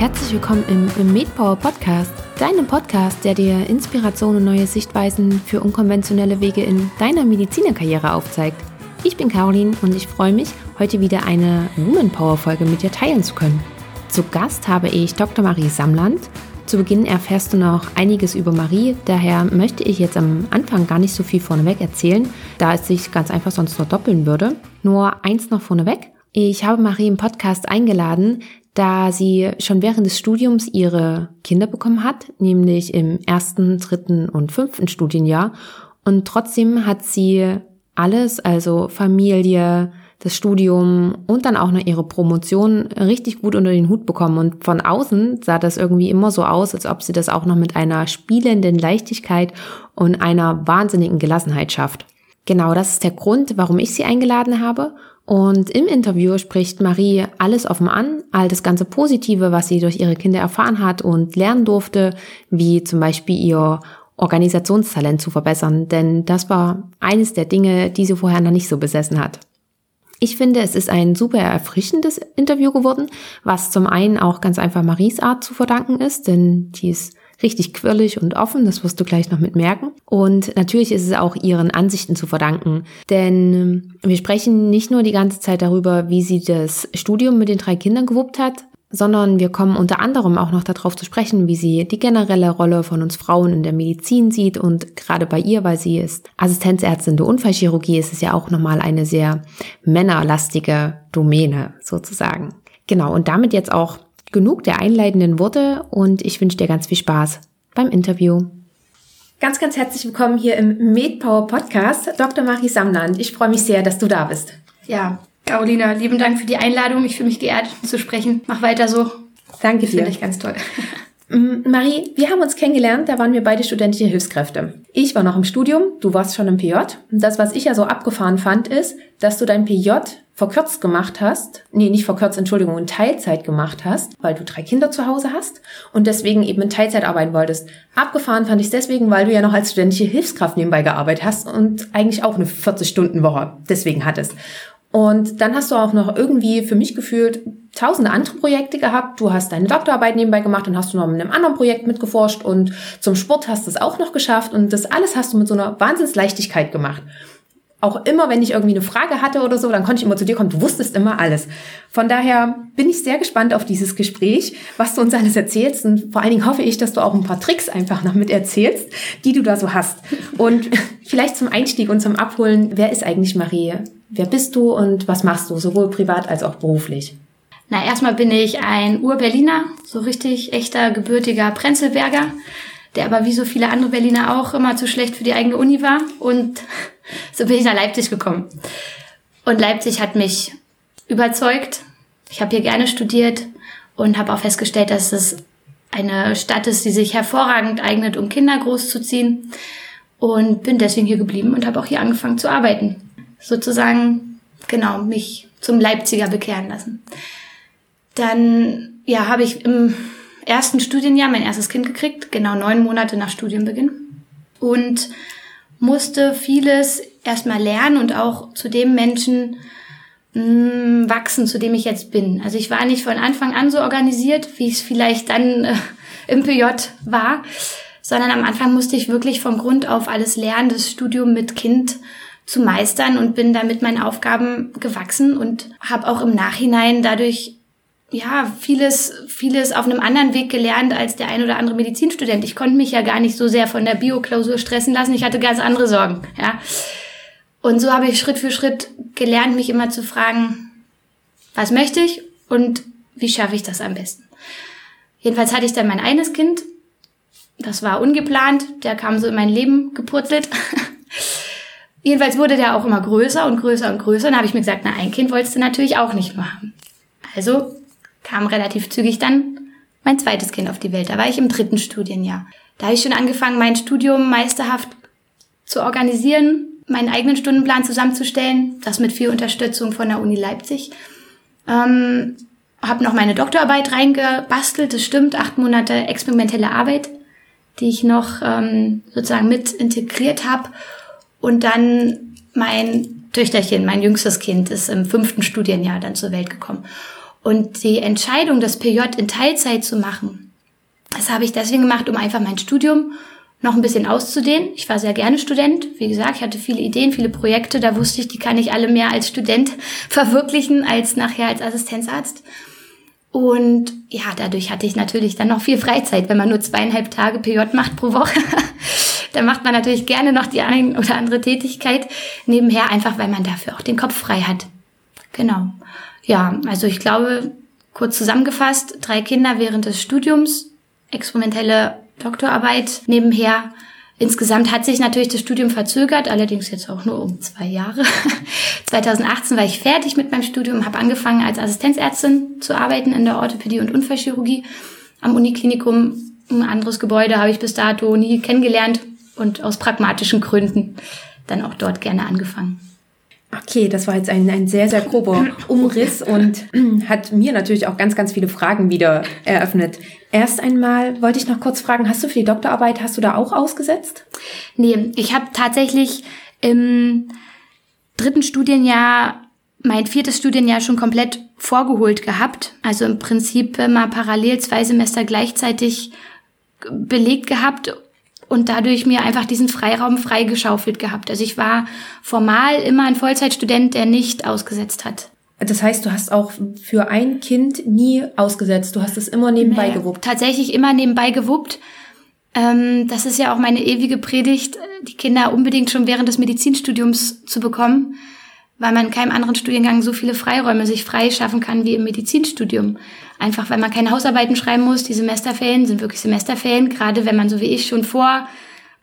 Herzlich willkommen im, im MedPower Podcast, deinem Podcast, der dir Inspiration und neue Sichtweisen für unkonventionelle Wege in deiner Medizinerkarriere aufzeigt. Ich bin Caroline und ich freue mich, heute wieder eine Woman Power Folge mit dir teilen zu können. Zu Gast habe ich Dr. Marie Samland. Zu Beginn erfährst du noch einiges über Marie, daher möchte ich jetzt am Anfang gar nicht so viel vorneweg erzählen, da es sich ganz einfach sonst nur doppeln würde. Nur eins noch vorneweg. Ich habe Marie im Podcast eingeladen, da sie schon während des Studiums ihre Kinder bekommen hat, nämlich im ersten, dritten und fünften Studienjahr. Und trotzdem hat sie alles, also Familie, das Studium und dann auch noch ihre Promotion richtig gut unter den Hut bekommen. Und von außen sah das irgendwie immer so aus, als ob sie das auch noch mit einer spielenden Leichtigkeit und einer wahnsinnigen Gelassenheit schafft. Genau, das ist der Grund, warum ich sie eingeladen habe. Und im Interview spricht Marie alles offen an, all das ganze Positive, was sie durch ihre Kinder erfahren hat und lernen durfte, wie zum Beispiel ihr Organisationstalent zu verbessern, denn das war eines der Dinge, die sie vorher noch nicht so besessen hat. Ich finde, es ist ein super erfrischendes Interview geworden, was zum einen auch ganz einfach Maries Art zu verdanken ist, denn die ist richtig quirlig und offen, das wirst du gleich noch mit merken. Und natürlich ist es auch ihren Ansichten zu verdanken, denn ähm, wir sprechen nicht nur die ganze Zeit darüber, wie sie das Studium mit den drei Kindern gewuppt hat, sondern wir kommen unter anderem auch noch darauf zu sprechen, wie sie die generelle Rolle von uns Frauen in der Medizin sieht und gerade bei ihr, weil sie ist Assistenzärztin der Unfallchirurgie, ist es ja auch nochmal eine sehr männerlastige Domäne sozusagen. Genau, und damit jetzt auch Genug der einleitenden Worte und ich wünsche dir ganz viel Spaß beim Interview. Ganz, ganz herzlich willkommen hier im MedPower Podcast, Dr. Marie Samland. Ich freue mich sehr, dass du da bist. Ja, Carolina, lieben Dank für die Einladung. Ich fühle mich geehrt zu sprechen. Mach weiter so. Danke dir. Finde ich ganz toll. Marie, wir haben uns kennengelernt, da waren wir beide studentische Hilfskräfte. Ich war noch im Studium, du warst schon im PJ. Und das, was ich ja so abgefahren fand, ist, dass du dein PJ verkürzt gemacht hast, nee, nicht verkürzt, Entschuldigung, in Teilzeit gemacht hast, weil du drei Kinder zu Hause hast und deswegen eben in Teilzeit arbeiten wolltest. Abgefahren fand ich es deswegen, weil du ja noch als studentische Hilfskraft nebenbei gearbeitet hast und eigentlich auch eine 40-Stunden-Woche deswegen hattest. Und dann hast du auch noch irgendwie für mich gefühlt tausende andere Projekte gehabt. Du hast deine Doktorarbeit nebenbei gemacht und hast du noch mit einem anderen Projekt mitgeforscht. Und zum Sport hast du es auch noch geschafft. Und das alles hast du mit so einer Wahnsinnsleichtigkeit gemacht auch immer, wenn ich irgendwie eine Frage hatte oder so, dann konnte ich immer zu dir kommen. Du wusstest immer alles. Von daher bin ich sehr gespannt auf dieses Gespräch, was du uns alles erzählst. Und vor allen Dingen hoffe ich, dass du auch ein paar Tricks einfach noch mit erzählst, die du da so hast. Und vielleicht zum Einstieg und zum Abholen, wer ist eigentlich Marie? Wer bist du und was machst du, sowohl privat als auch beruflich? Na, erstmal bin ich ein Ur-Berliner, so richtig echter gebürtiger Prenzelberger, der aber wie so viele andere Berliner auch immer zu schlecht für die eigene Uni war und so bin ich nach Leipzig gekommen. Und Leipzig hat mich überzeugt. Ich habe hier gerne studiert und habe auch festgestellt, dass es eine Stadt ist, die sich hervorragend eignet, um Kinder großzuziehen. Und bin deswegen hier geblieben und habe auch hier angefangen zu arbeiten. Sozusagen, genau, mich zum Leipziger bekehren lassen. Dann, ja, habe ich im ersten Studienjahr mein erstes Kind gekriegt, genau neun Monate nach Studienbeginn. Und musste vieles erstmal lernen und auch zu dem Menschen mh, mm, wachsen, zu dem ich jetzt bin. Also ich war nicht von Anfang an so organisiert, wie es vielleicht dann äh, im PJ war, sondern am Anfang musste ich wirklich vom Grund auf alles lernen, das Studium mit Kind zu meistern und bin damit meinen Aufgaben gewachsen und habe auch im Nachhinein dadurch ja, vieles, vieles auf einem anderen Weg gelernt als der ein oder andere Medizinstudent. Ich konnte mich ja gar nicht so sehr von der Bioklausur stressen lassen. Ich hatte ganz andere Sorgen, ja. Und so habe ich Schritt für Schritt gelernt, mich immer zu fragen, was möchte ich und wie schaffe ich das am besten? Jedenfalls hatte ich dann mein eines Kind. Das war ungeplant. Der kam so in mein Leben gepurzelt. Jedenfalls wurde der auch immer größer und größer und größer. Und dann habe ich mir gesagt, na, ein Kind wolltest du natürlich auch nicht haben. Also kam relativ zügig dann mein zweites Kind auf die Welt. Da war ich im dritten Studienjahr. Da habe ich schon angefangen, mein Studium meisterhaft zu organisieren, meinen eigenen Stundenplan zusammenzustellen, das mit viel Unterstützung von der Uni Leipzig. Ähm, habe noch meine Doktorarbeit reingebastelt, das stimmt, acht Monate experimentelle Arbeit, die ich noch ähm, sozusagen mit integriert habe. Und dann mein Töchterchen, mein jüngstes Kind, ist im fünften Studienjahr dann zur Welt gekommen. Und die Entscheidung, das PJ in Teilzeit zu machen, das habe ich deswegen gemacht, um einfach mein Studium noch ein bisschen auszudehnen. Ich war sehr gerne Student. Wie gesagt, ich hatte viele Ideen, viele Projekte. Da wusste ich, die kann ich alle mehr als Student verwirklichen als nachher als Assistenzarzt. Und ja, dadurch hatte ich natürlich dann noch viel Freizeit. Wenn man nur zweieinhalb Tage PJ macht pro Woche, dann macht man natürlich gerne noch die eine oder andere Tätigkeit nebenher, einfach weil man dafür auch den Kopf frei hat. Genau. Ja, also ich glaube, kurz zusammengefasst, drei Kinder während des Studiums, experimentelle Doktorarbeit nebenher. Insgesamt hat sich natürlich das Studium verzögert, allerdings jetzt auch nur um zwei Jahre. 2018 war ich fertig mit meinem Studium, habe angefangen als Assistenzärztin zu arbeiten in der Orthopädie und Unfallchirurgie am Uniklinikum. Ein anderes Gebäude habe ich bis dato nie kennengelernt und aus pragmatischen Gründen dann auch dort gerne angefangen. Okay, das war jetzt ein, ein sehr, sehr grober Umriss und hat mir natürlich auch ganz, ganz viele Fragen wieder eröffnet. Erst einmal wollte ich noch kurz fragen, hast du für die Doktorarbeit, hast du da auch ausgesetzt? Nee, ich habe tatsächlich im dritten Studienjahr mein viertes Studienjahr schon komplett vorgeholt gehabt. Also im Prinzip mal parallel zwei Semester gleichzeitig belegt gehabt und dadurch mir einfach diesen Freiraum freigeschaufelt gehabt. Also ich war formal immer ein Vollzeitstudent, der nicht ausgesetzt hat. Das heißt, du hast auch für ein Kind nie ausgesetzt. Du hast es immer nebenbei naja, gewuppt. Tatsächlich immer nebenbei gewuppt. Ähm, das ist ja auch meine ewige Predigt, die Kinder unbedingt schon während des Medizinstudiums zu bekommen, weil man in keinem anderen Studiengang so viele Freiräume sich freischaffen kann wie im Medizinstudium. Einfach weil man keine Hausarbeiten schreiben muss. Die Semesterferien sind wirklich Semesterferien, gerade wenn man so wie ich schon vor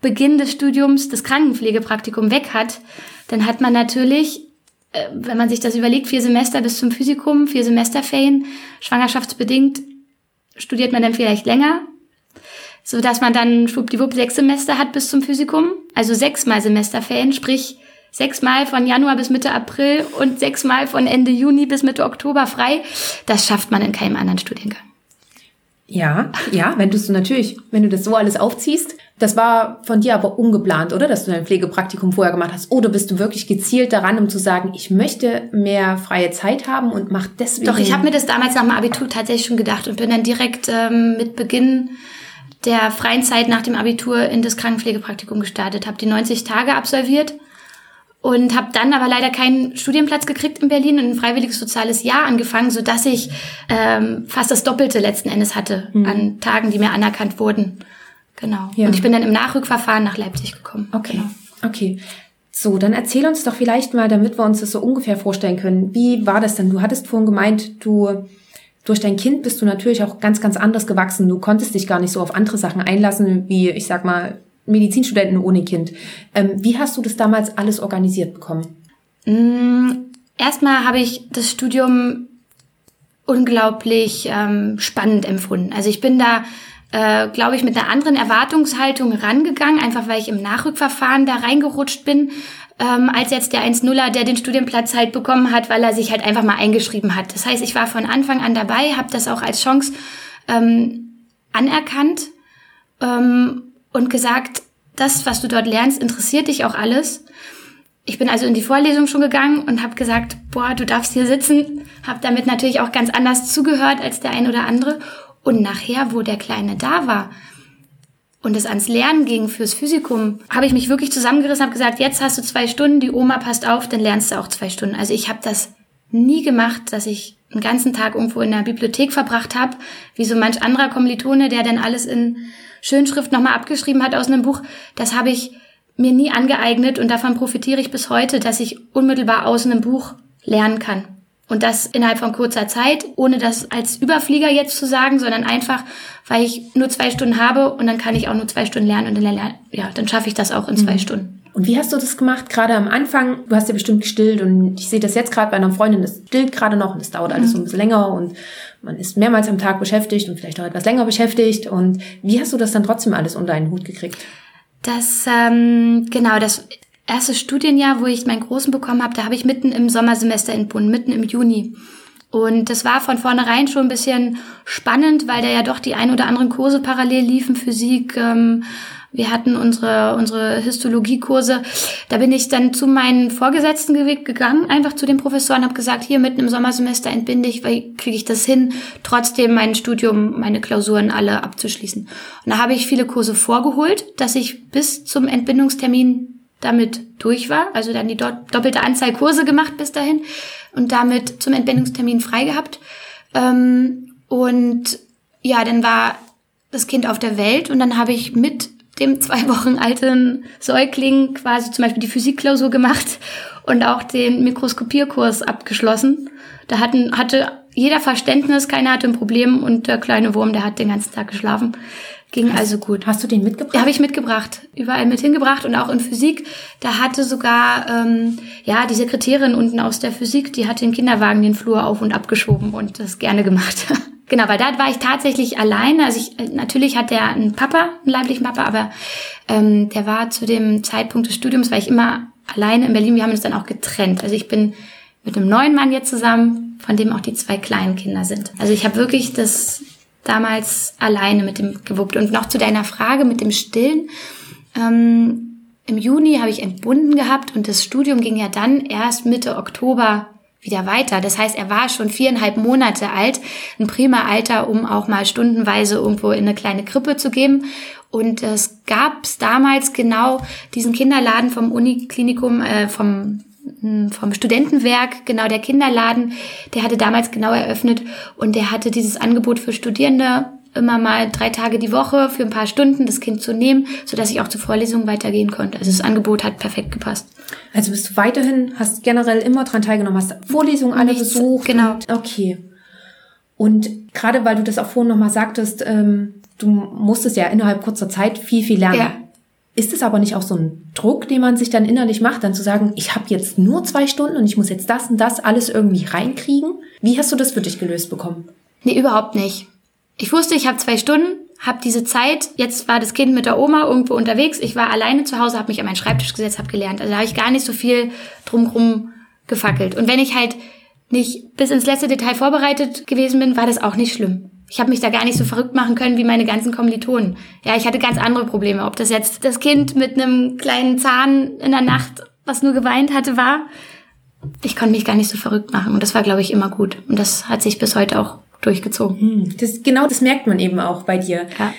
Beginn des Studiums das Krankenpflegepraktikum weg hat, dann hat man natürlich, äh, wenn man sich das überlegt, vier Semester bis zum Physikum, vier Semesterferien, schwangerschaftsbedingt studiert man dann vielleicht länger, so dass man dann schwuppdiwupp sechs Semester hat bis zum Physikum, also sechsmal Semesterferien, sprich sechsmal von Januar bis Mitte April und sechsmal von Ende Juni bis Mitte Oktober frei. Das schafft man in keinem anderen Studiengang. Ja, ja, wenn du es natürlich, wenn du das so alles aufziehst, das war von dir aber ungeplant, oder? Dass du dein Pflegepraktikum vorher gemacht hast. Oder bist du wirklich gezielt daran, um zu sagen, ich möchte mehr freie Zeit haben und mach deswegen. Doch, ich habe mir das damals nach dem Abitur tatsächlich schon gedacht und bin dann direkt ähm, mit Beginn der freien Zeit nach dem Abitur in das Krankenpflegepraktikum gestartet, habe die 90 Tage absolviert und habe dann aber leider keinen Studienplatz gekriegt in Berlin und ein freiwilliges soziales Jahr angefangen, so dass ich ähm, fast das Doppelte letzten Endes hatte mhm. an Tagen, die mir anerkannt wurden. Genau. Ja. Und ich bin dann im Nachrückverfahren nach Leipzig gekommen. Okay. Genau. Okay. So, dann erzähl uns doch vielleicht mal, damit wir uns das so ungefähr vorstellen können. Wie war das denn? Du hattest vorhin gemeint, du durch dein Kind bist du natürlich auch ganz, ganz anders gewachsen. Du konntest dich gar nicht so auf andere Sachen einlassen, wie ich sag mal Medizinstudenten ohne Kind. Ähm, wie hast du das damals alles organisiert bekommen? Mm, erstmal habe ich das Studium unglaublich ähm, spannend empfunden. Also ich bin da, äh, glaube ich, mit einer anderen Erwartungshaltung rangegangen, einfach weil ich im Nachrückverfahren da reingerutscht bin, ähm, als jetzt der 1-0er, der den Studienplatz halt bekommen hat, weil er sich halt einfach mal eingeschrieben hat. Das heißt, ich war von Anfang an dabei, habe das auch als Chance ähm, anerkannt ähm, und gesagt, das, was du dort lernst, interessiert dich auch alles. Ich bin also in die Vorlesung schon gegangen und habe gesagt, boah, du darfst hier sitzen. Habe damit natürlich auch ganz anders zugehört als der ein oder andere. Und nachher, wo der Kleine da war und es ans Lernen ging fürs Physikum, habe ich mich wirklich zusammengerissen, habe gesagt, jetzt hast du zwei Stunden, die Oma passt auf, dann lernst du auch zwei Stunden. Also ich habe das nie gemacht, dass ich einen ganzen Tag irgendwo in der Bibliothek verbracht habe, wie so manch anderer Kommilitone, der dann alles in Schönschrift nochmal abgeschrieben hat aus einem Buch, das habe ich mir nie angeeignet und davon profitiere ich bis heute, dass ich unmittelbar aus einem Buch lernen kann. Und das innerhalb von kurzer Zeit, ohne das als Überflieger jetzt zu sagen, sondern einfach, weil ich nur zwei Stunden habe und dann kann ich auch nur zwei Stunden lernen und dann, ja, dann schaffe ich das auch in zwei mhm. Stunden. Und wie hast du das gemacht? Gerade am Anfang, du hast ja bestimmt gestillt und ich sehe das jetzt gerade bei einer Freundin, das stillt gerade noch und es dauert alles so ein bisschen länger und man ist mehrmals am Tag beschäftigt und vielleicht auch etwas länger beschäftigt. Und wie hast du das dann trotzdem alles unter einen Hut gekriegt? Das, ähm, genau, das erste Studienjahr, wo ich meinen Großen bekommen habe, da habe ich mitten im Sommersemester entbunden, mitten im Juni. Und das war von vornherein schon ein bisschen spannend, weil da ja doch die ein oder anderen Kurse parallel liefen, Physik, ähm, wir hatten unsere, unsere Histologiekurse. Da bin ich dann zu meinen Vorgesetzten gegangen, einfach zu den Professoren, habe gesagt, hier mitten im Sommersemester entbinde ich, weil kriege ich das hin, trotzdem mein Studium, meine Klausuren alle abzuschließen. Und da habe ich viele Kurse vorgeholt, dass ich bis zum Entbindungstermin damit durch war, also dann die doppelte Anzahl Kurse gemacht bis dahin und damit zum Entbindungstermin frei gehabt. Ähm, und ja, dann war das Kind auf der Welt und dann habe ich mit dem zwei Wochen alten Säugling quasi zum Beispiel die Physikklausur gemacht und auch den Mikroskopierkurs abgeschlossen. Da hatten, hatte jeder Verständnis, keiner hatte ein Problem und der kleine Wurm, der hat den ganzen Tag geschlafen. Ging hast, also gut. Hast du den mitgebracht? Ja, habe ich mitgebracht. Überall mit hingebracht und auch in Physik. Da hatte sogar ähm, ja die Sekretärin unten aus der Physik, die hat den Kinderwagen den Flur auf und abgeschoben und das gerne gemacht. Genau, weil da war ich tatsächlich alleine. Also ich, natürlich hat der einen Papa, einen leiblichen Papa, aber ähm, der war zu dem Zeitpunkt des Studiums, war ich immer alleine in Berlin. Wir haben uns dann auch getrennt. Also ich bin mit einem neuen Mann jetzt zusammen, von dem auch die zwei kleinen Kinder sind. Also ich habe wirklich das damals alleine mit dem gewuppt. Und noch zu deiner Frage mit dem Stillen. Ähm, Im Juni habe ich entbunden gehabt und das Studium ging ja dann erst Mitte Oktober wieder weiter. Das heißt, er war schon viereinhalb Monate alt, ein prima Alter, um auch mal stundenweise irgendwo in eine kleine Krippe zu geben. Und es gab damals genau diesen Kinderladen vom Uniklinikum, äh, vom hm, vom Studentenwerk, genau der Kinderladen, der hatte damals genau eröffnet und der hatte dieses Angebot für Studierende immer mal drei Tage die Woche für ein paar Stunden das Kind zu nehmen, sodass ich auch zur Vorlesung weitergehen konnte. Also das Angebot hat perfekt gepasst. Also bist du weiterhin, hast generell immer dran teilgenommen, hast Vorlesungen alle Nichts, besucht? Genau. Und, okay. Und gerade weil du das auch vorhin nochmal sagtest, ähm, du musstest ja innerhalb kurzer Zeit viel, viel lernen. Ja. Ist es aber nicht auch so ein Druck, den man sich dann innerlich macht, dann zu sagen, ich habe jetzt nur zwei Stunden und ich muss jetzt das und das alles irgendwie reinkriegen? Wie hast du das für dich gelöst bekommen? Nee, überhaupt nicht. Ich wusste, ich habe zwei Stunden, habe diese Zeit, jetzt war das Kind mit der Oma irgendwo unterwegs, ich war alleine zu Hause, habe mich an meinen Schreibtisch gesetzt, habe gelernt. Also da habe ich gar nicht so viel drumherum gefackelt. Und wenn ich halt nicht bis ins letzte Detail vorbereitet gewesen bin, war das auch nicht schlimm. Ich habe mich da gar nicht so verrückt machen können wie meine ganzen Kommilitonen. Ja, ich hatte ganz andere Probleme. Ob das jetzt das Kind mit einem kleinen Zahn in der Nacht, was nur geweint hatte, war. Ich konnte mich gar nicht so verrückt machen. Und das war, glaube ich, immer gut. Und das hat sich bis heute auch durchgezogen. Hm, das, genau das merkt man eben auch bei dir. Ja.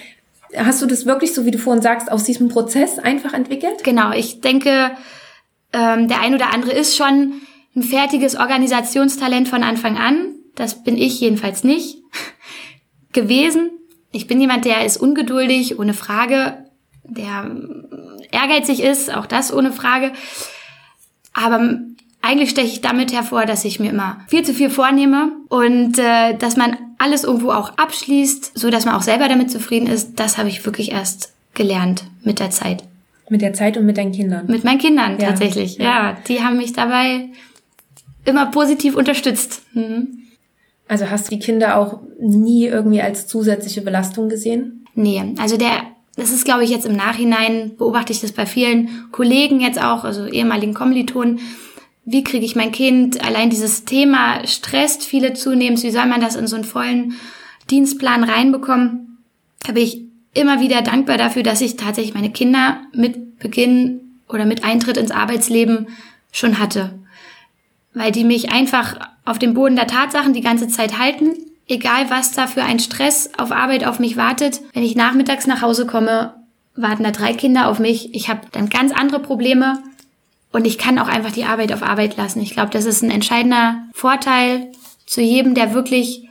Hast du das wirklich, so wie du vorhin sagst, aus diesem Prozess einfach entwickelt? Genau, ich denke, ähm, der ein oder andere ist schon ein fertiges Organisationstalent von Anfang an. Das bin ich jedenfalls nicht gewesen. Ich bin jemand, der ist ungeduldig, ohne Frage, der ehrgeizig ist, auch das ohne Frage. Aber eigentlich steche ich damit hervor, dass ich mir immer viel zu viel vornehme und äh, dass man alles irgendwo auch abschließt, so dass man auch selber damit zufrieden ist. Das habe ich wirklich erst gelernt mit der Zeit. Mit der Zeit und mit deinen Kindern. Mit meinen Kindern ja. tatsächlich. Ja. ja, die haben mich dabei immer positiv unterstützt. Mhm. Also hast du die Kinder auch nie irgendwie als zusätzliche Belastung gesehen? Nee, also der das ist, glaube ich, jetzt im Nachhinein, beobachte ich das bei vielen Kollegen jetzt auch, also ehemaligen Kommilitonen, wie kriege ich mein Kind, allein dieses Thema stresst viele zunehmend, wie soll man das in so einen vollen Dienstplan reinbekommen, da bin ich immer wieder dankbar dafür, dass ich tatsächlich meine Kinder mit Beginn oder mit Eintritt ins Arbeitsleben schon hatte. Weil die mich einfach auf dem Boden der Tatsachen die ganze Zeit halten, egal was da für ein Stress auf Arbeit auf mich wartet. Wenn ich nachmittags nach Hause komme, warten da drei Kinder auf mich. Ich habe dann ganz andere Probleme und ich kann auch einfach die Arbeit auf Arbeit lassen. Ich glaube, das ist ein entscheidender Vorteil zu jedem, der wirklich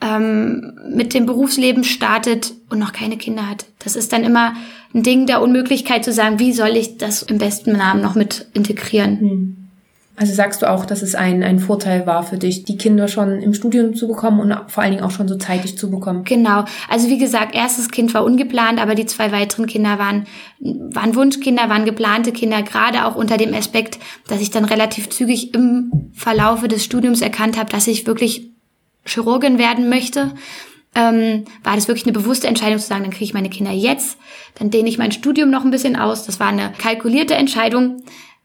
ähm, mit dem Berufsleben startet und noch keine Kinder hat. Das ist dann immer ein Ding der Unmöglichkeit zu sagen, wie soll ich das im besten Namen noch mit integrieren. Hm. Also sagst du auch, dass es ein, ein Vorteil war für dich, die Kinder schon im Studium zu bekommen und vor allen Dingen auch schon so zeitig zu bekommen? Genau. Also wie gesagt, erstes Kind war ungeplant, aber die zwei weiteren Kinder waren, waren Wunschkinder, waren geplante Kinder, gerade auch unter dem Aspekt, dass ich dann relativ zügig im Verlaufe des Studiums erkannt habe, dass ich wirklich Chirurgin werden möchte. Ähm, war das wirklich eine bewusste Entscheidung zu sagen, dann kriege ich meine Kinder jetzt, dann dehne ich mein Studium noch ein bisschen aus. Das war eine kalkulierte Entscheidung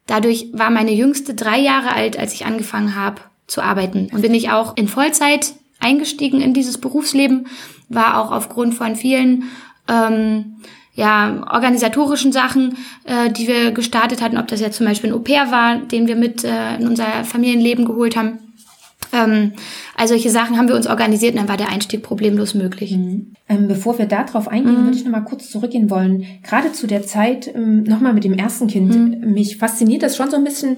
Dadurch war meine Jüngste drei Jahre alt, als ich angefangen habe zu arbeiten. Und bin ich auch in Vollzeit eingestiegen in dieses Berufsleben, war auch aufgrund von vielen ähm, ja, organisatorischen Sachen, äh, die wir gestartet hatten, ob das jetzt zum Beispiel ein Au-pair war, den wir mit äh, in unser Familienleben geholt haben. Ähm, also solche Sachen haben wir uns organisiert und dann war der Einstieg problemlos möglich. Mhm. Ähm, bevor wir darauf eingehen, mhm. würde ich noch mal kurz zurückgehen wollen. Gerade zu der Zeit, ähm, nochmal mit dem ersten Kind, mhm. mich fasziniert das schon so ein bisschen,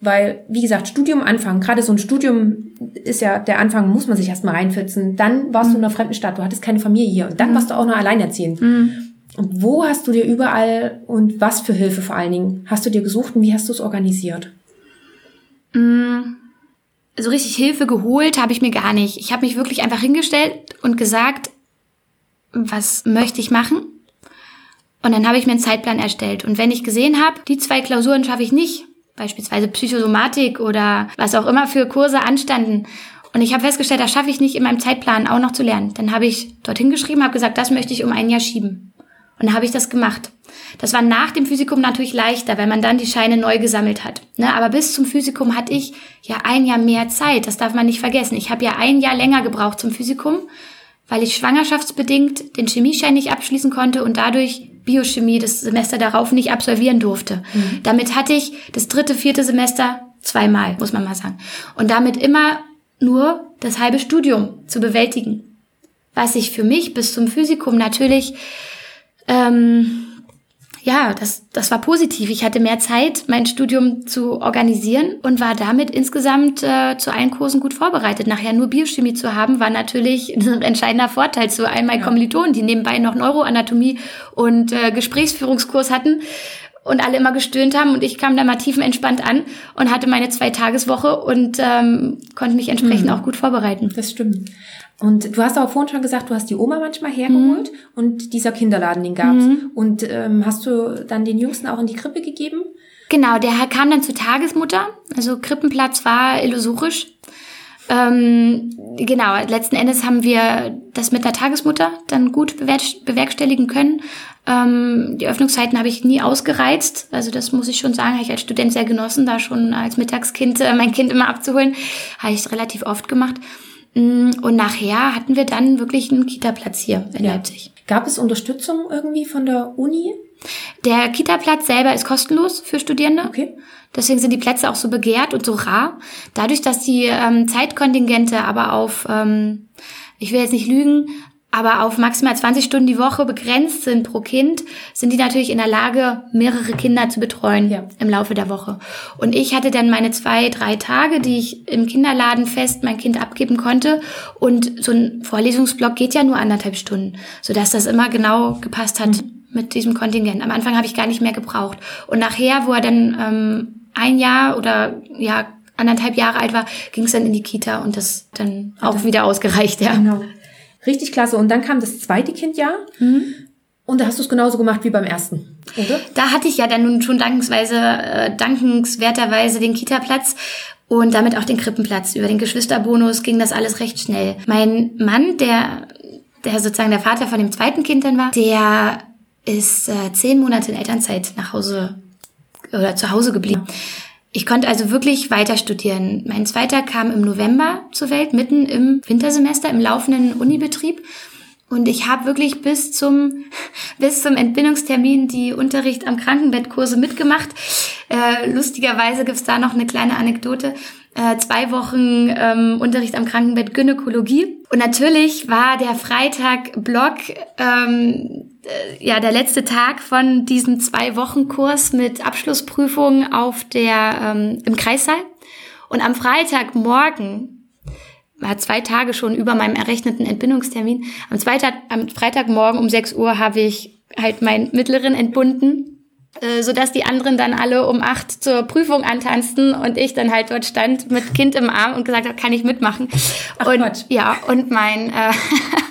weil, wie gesagt, Studium anfangen, gerade so ein Studium ist ja, der Anfang muss man sich erstmal reinfitzen. Dann warst du in einer fremden Stadt, du hattest keine Familie hier und dann mhm. warst du auch noch alleinerziehend. Mhm. Und wo hast du dir überall und was für Hilfe vor allen Dingen hast du dir gesucht und wie hast du es organisiert? Mm, so richtig Hilfe geholt habe ich mir gar nicht. Ich habe mich wirklich einfach hingestellt und gesagt, was möchte ich machen? Und dann habe ich mir einen Zeitplan erstellt. Und wenn ich gesehen habe, die zwei Klausuren schaffe ich nicht, beispielsweise Psychosomatik oder was auch immer für Kurse anstanden, und ich habe festgestellt, das schaffe ich nicht in meinem Zeitplan auch noch zu lernen. Dann habe ich dorthin geschrieben, habe gesagt, das möchte ich um ein Jahr schieben. Und dann habe ich das gemacht. Das war nach dem Physikum natürlich leichter, weil man dann die Scheine neu gesammelt hat. Ne? Aber bis zum Physikum hatte ich ja ein Jahr mehr Zeit. Das darf man nicht vergessen. Ich habe ja ein Jahr länger gebraucht zum Physikum, weil ich schwangerschaftsbedingt den Chemieschein nicht abschließen konnte und dadurch Biochemie das Semester darauf nicht absolvieren durfte. Mhm. Damit hatte ich das dritte, vierte Semester zweimal, muss man mal sagen. Und damit immer nur das halbe Studium zu bewältigen. Was ich für mich bis zum Physikum natürlich ähm, ja, das, das war positiv. Ich hatte mehr Zeit, mein Studium zu organisieren und war damit insgesamt äh, zu allen Kursen gut vorbereitet. Nachher nur Biochemie zu haben, war natürlich ein entscheidender Vorteil zu all meinen ja. Kommilitonen, die nebenbei noch Neuroanatomie und äh, Gesprächsführungskurs hatten und alle immer gestöhnt haben und ich kam da mal tiefenentspannt an und hatte meine zwei Tageswoche und ähm, konnte mich entsprechend mhm. auch gut vorbereiten. Das stimmt. Und du hast aber vorhin schon gesagt, du hast die Oma manchmal hergeholt mhm. und dieser Kinderladen, den gab's. Mhm. Und ähm, hast du dann den Jüngsten auch in die Krippe gegeben? Genau, der kam dann zur Tagesmutter. Also Krippenplatz war illusorisch. Ähm, genau, letzten Endes haben wir das mit der Tagesmutter dann gut bewerkstelligen können. Ähm, die Öffnungszeiten habe ich nie ausgereizt. Also das muss ich schon sagen, habe ich als Student sehr genossen, da schon als Mittagskind äh, mein Kind immer abzuholen. Habe ich relativ oft gemacht. Mm, und nachher hatten wir dann wirklich einen Kita-Platz hier in ja. Leipzig. Gab es Unterstützung irgendwie von der Uni? Der Kita-Platz selber ist kostenlos für Studierende. Okay. Deswegen sind die Plätze auch so begehrt und so rar. Dadurch, dass die ähm, Zeitkontingente aber auf, ähm, ich will jetzt nicht lügen, aber auf maximal 20 Stunden die Woche begrenzt sind pro Kind, sind die natürlich in der Lage, mehrere Kinder zu betreuen ja. im Laufe der Woche. Und ich hatte dann meine zwei, drei Tage, die ich im Kinderladen fest mein Kind abgeben konnte. Und so ein Vorlesungsblock geht ja nur anderthalb Stunden, sodass das immer genau gepasst hat mhm. mit diesem Kontingent. Am Anfang habe ich gar nicht mehr gebraucht. Und nachher, wo er dann ähm, ein Jahr oder ja anderthalb Jahre alt war, ging es dann in die Kita und das dann auch wieder ausgereicht, ja. Genau. Richtig klasse. Und dann kam das zweite Kindjahr. Mhm. Und da hast du es genauso gemacht wie beim ersten, oder? Da hatte ich ja dann nun schon dankensweise, äh, dankenswerterweise den Kita-Platz und damit auch den Krippenplatz. Über den Geschwisterbonus ging das alles recht schnell. Mein Mann, der, der sozusagen der Vater von dem zweiten Kind dann war, der ist äh, zehn Monate in Elternzeit nach Hause oder zu Hause geblieben. Ich konnte also wirklich weiter studieren. Mein zweiter kam im November zur Welt, mitten im Wintersemester, im laufenden Unibetrieb. Und ich habe wirklich bis zum, bis zum Entbindungstermin die Unterricht am Krankenbettkurse mitgemacht. Äh, lustigerweise gibt's da noch eine kleine Anekdote. Äh, zwei Wochen ähm, Unterricht am Krankenbett Gynäkologie. Und natürlich war der Freitag-Blog ähm, äh, ja der letzte Tag von diesem zwei Wochen Kurs mit Abschlussprüfung auf der ähm, im Kreissaal und am Freitagmorgen war zwei Tage schon über meinem errechneten Entbindungstermin. Am, Zweitag, am Freitagmorgen um 6 Uhr habe ich halt meinen Mittleren entbunden, äh, sodass die anderen dann alle um acht zur Prüfung antanzten und ich dann halt dort stand mit Kind im Arm und gesagt habe, kann ich mitmachen. Ach und Gott. ja, und mein äh,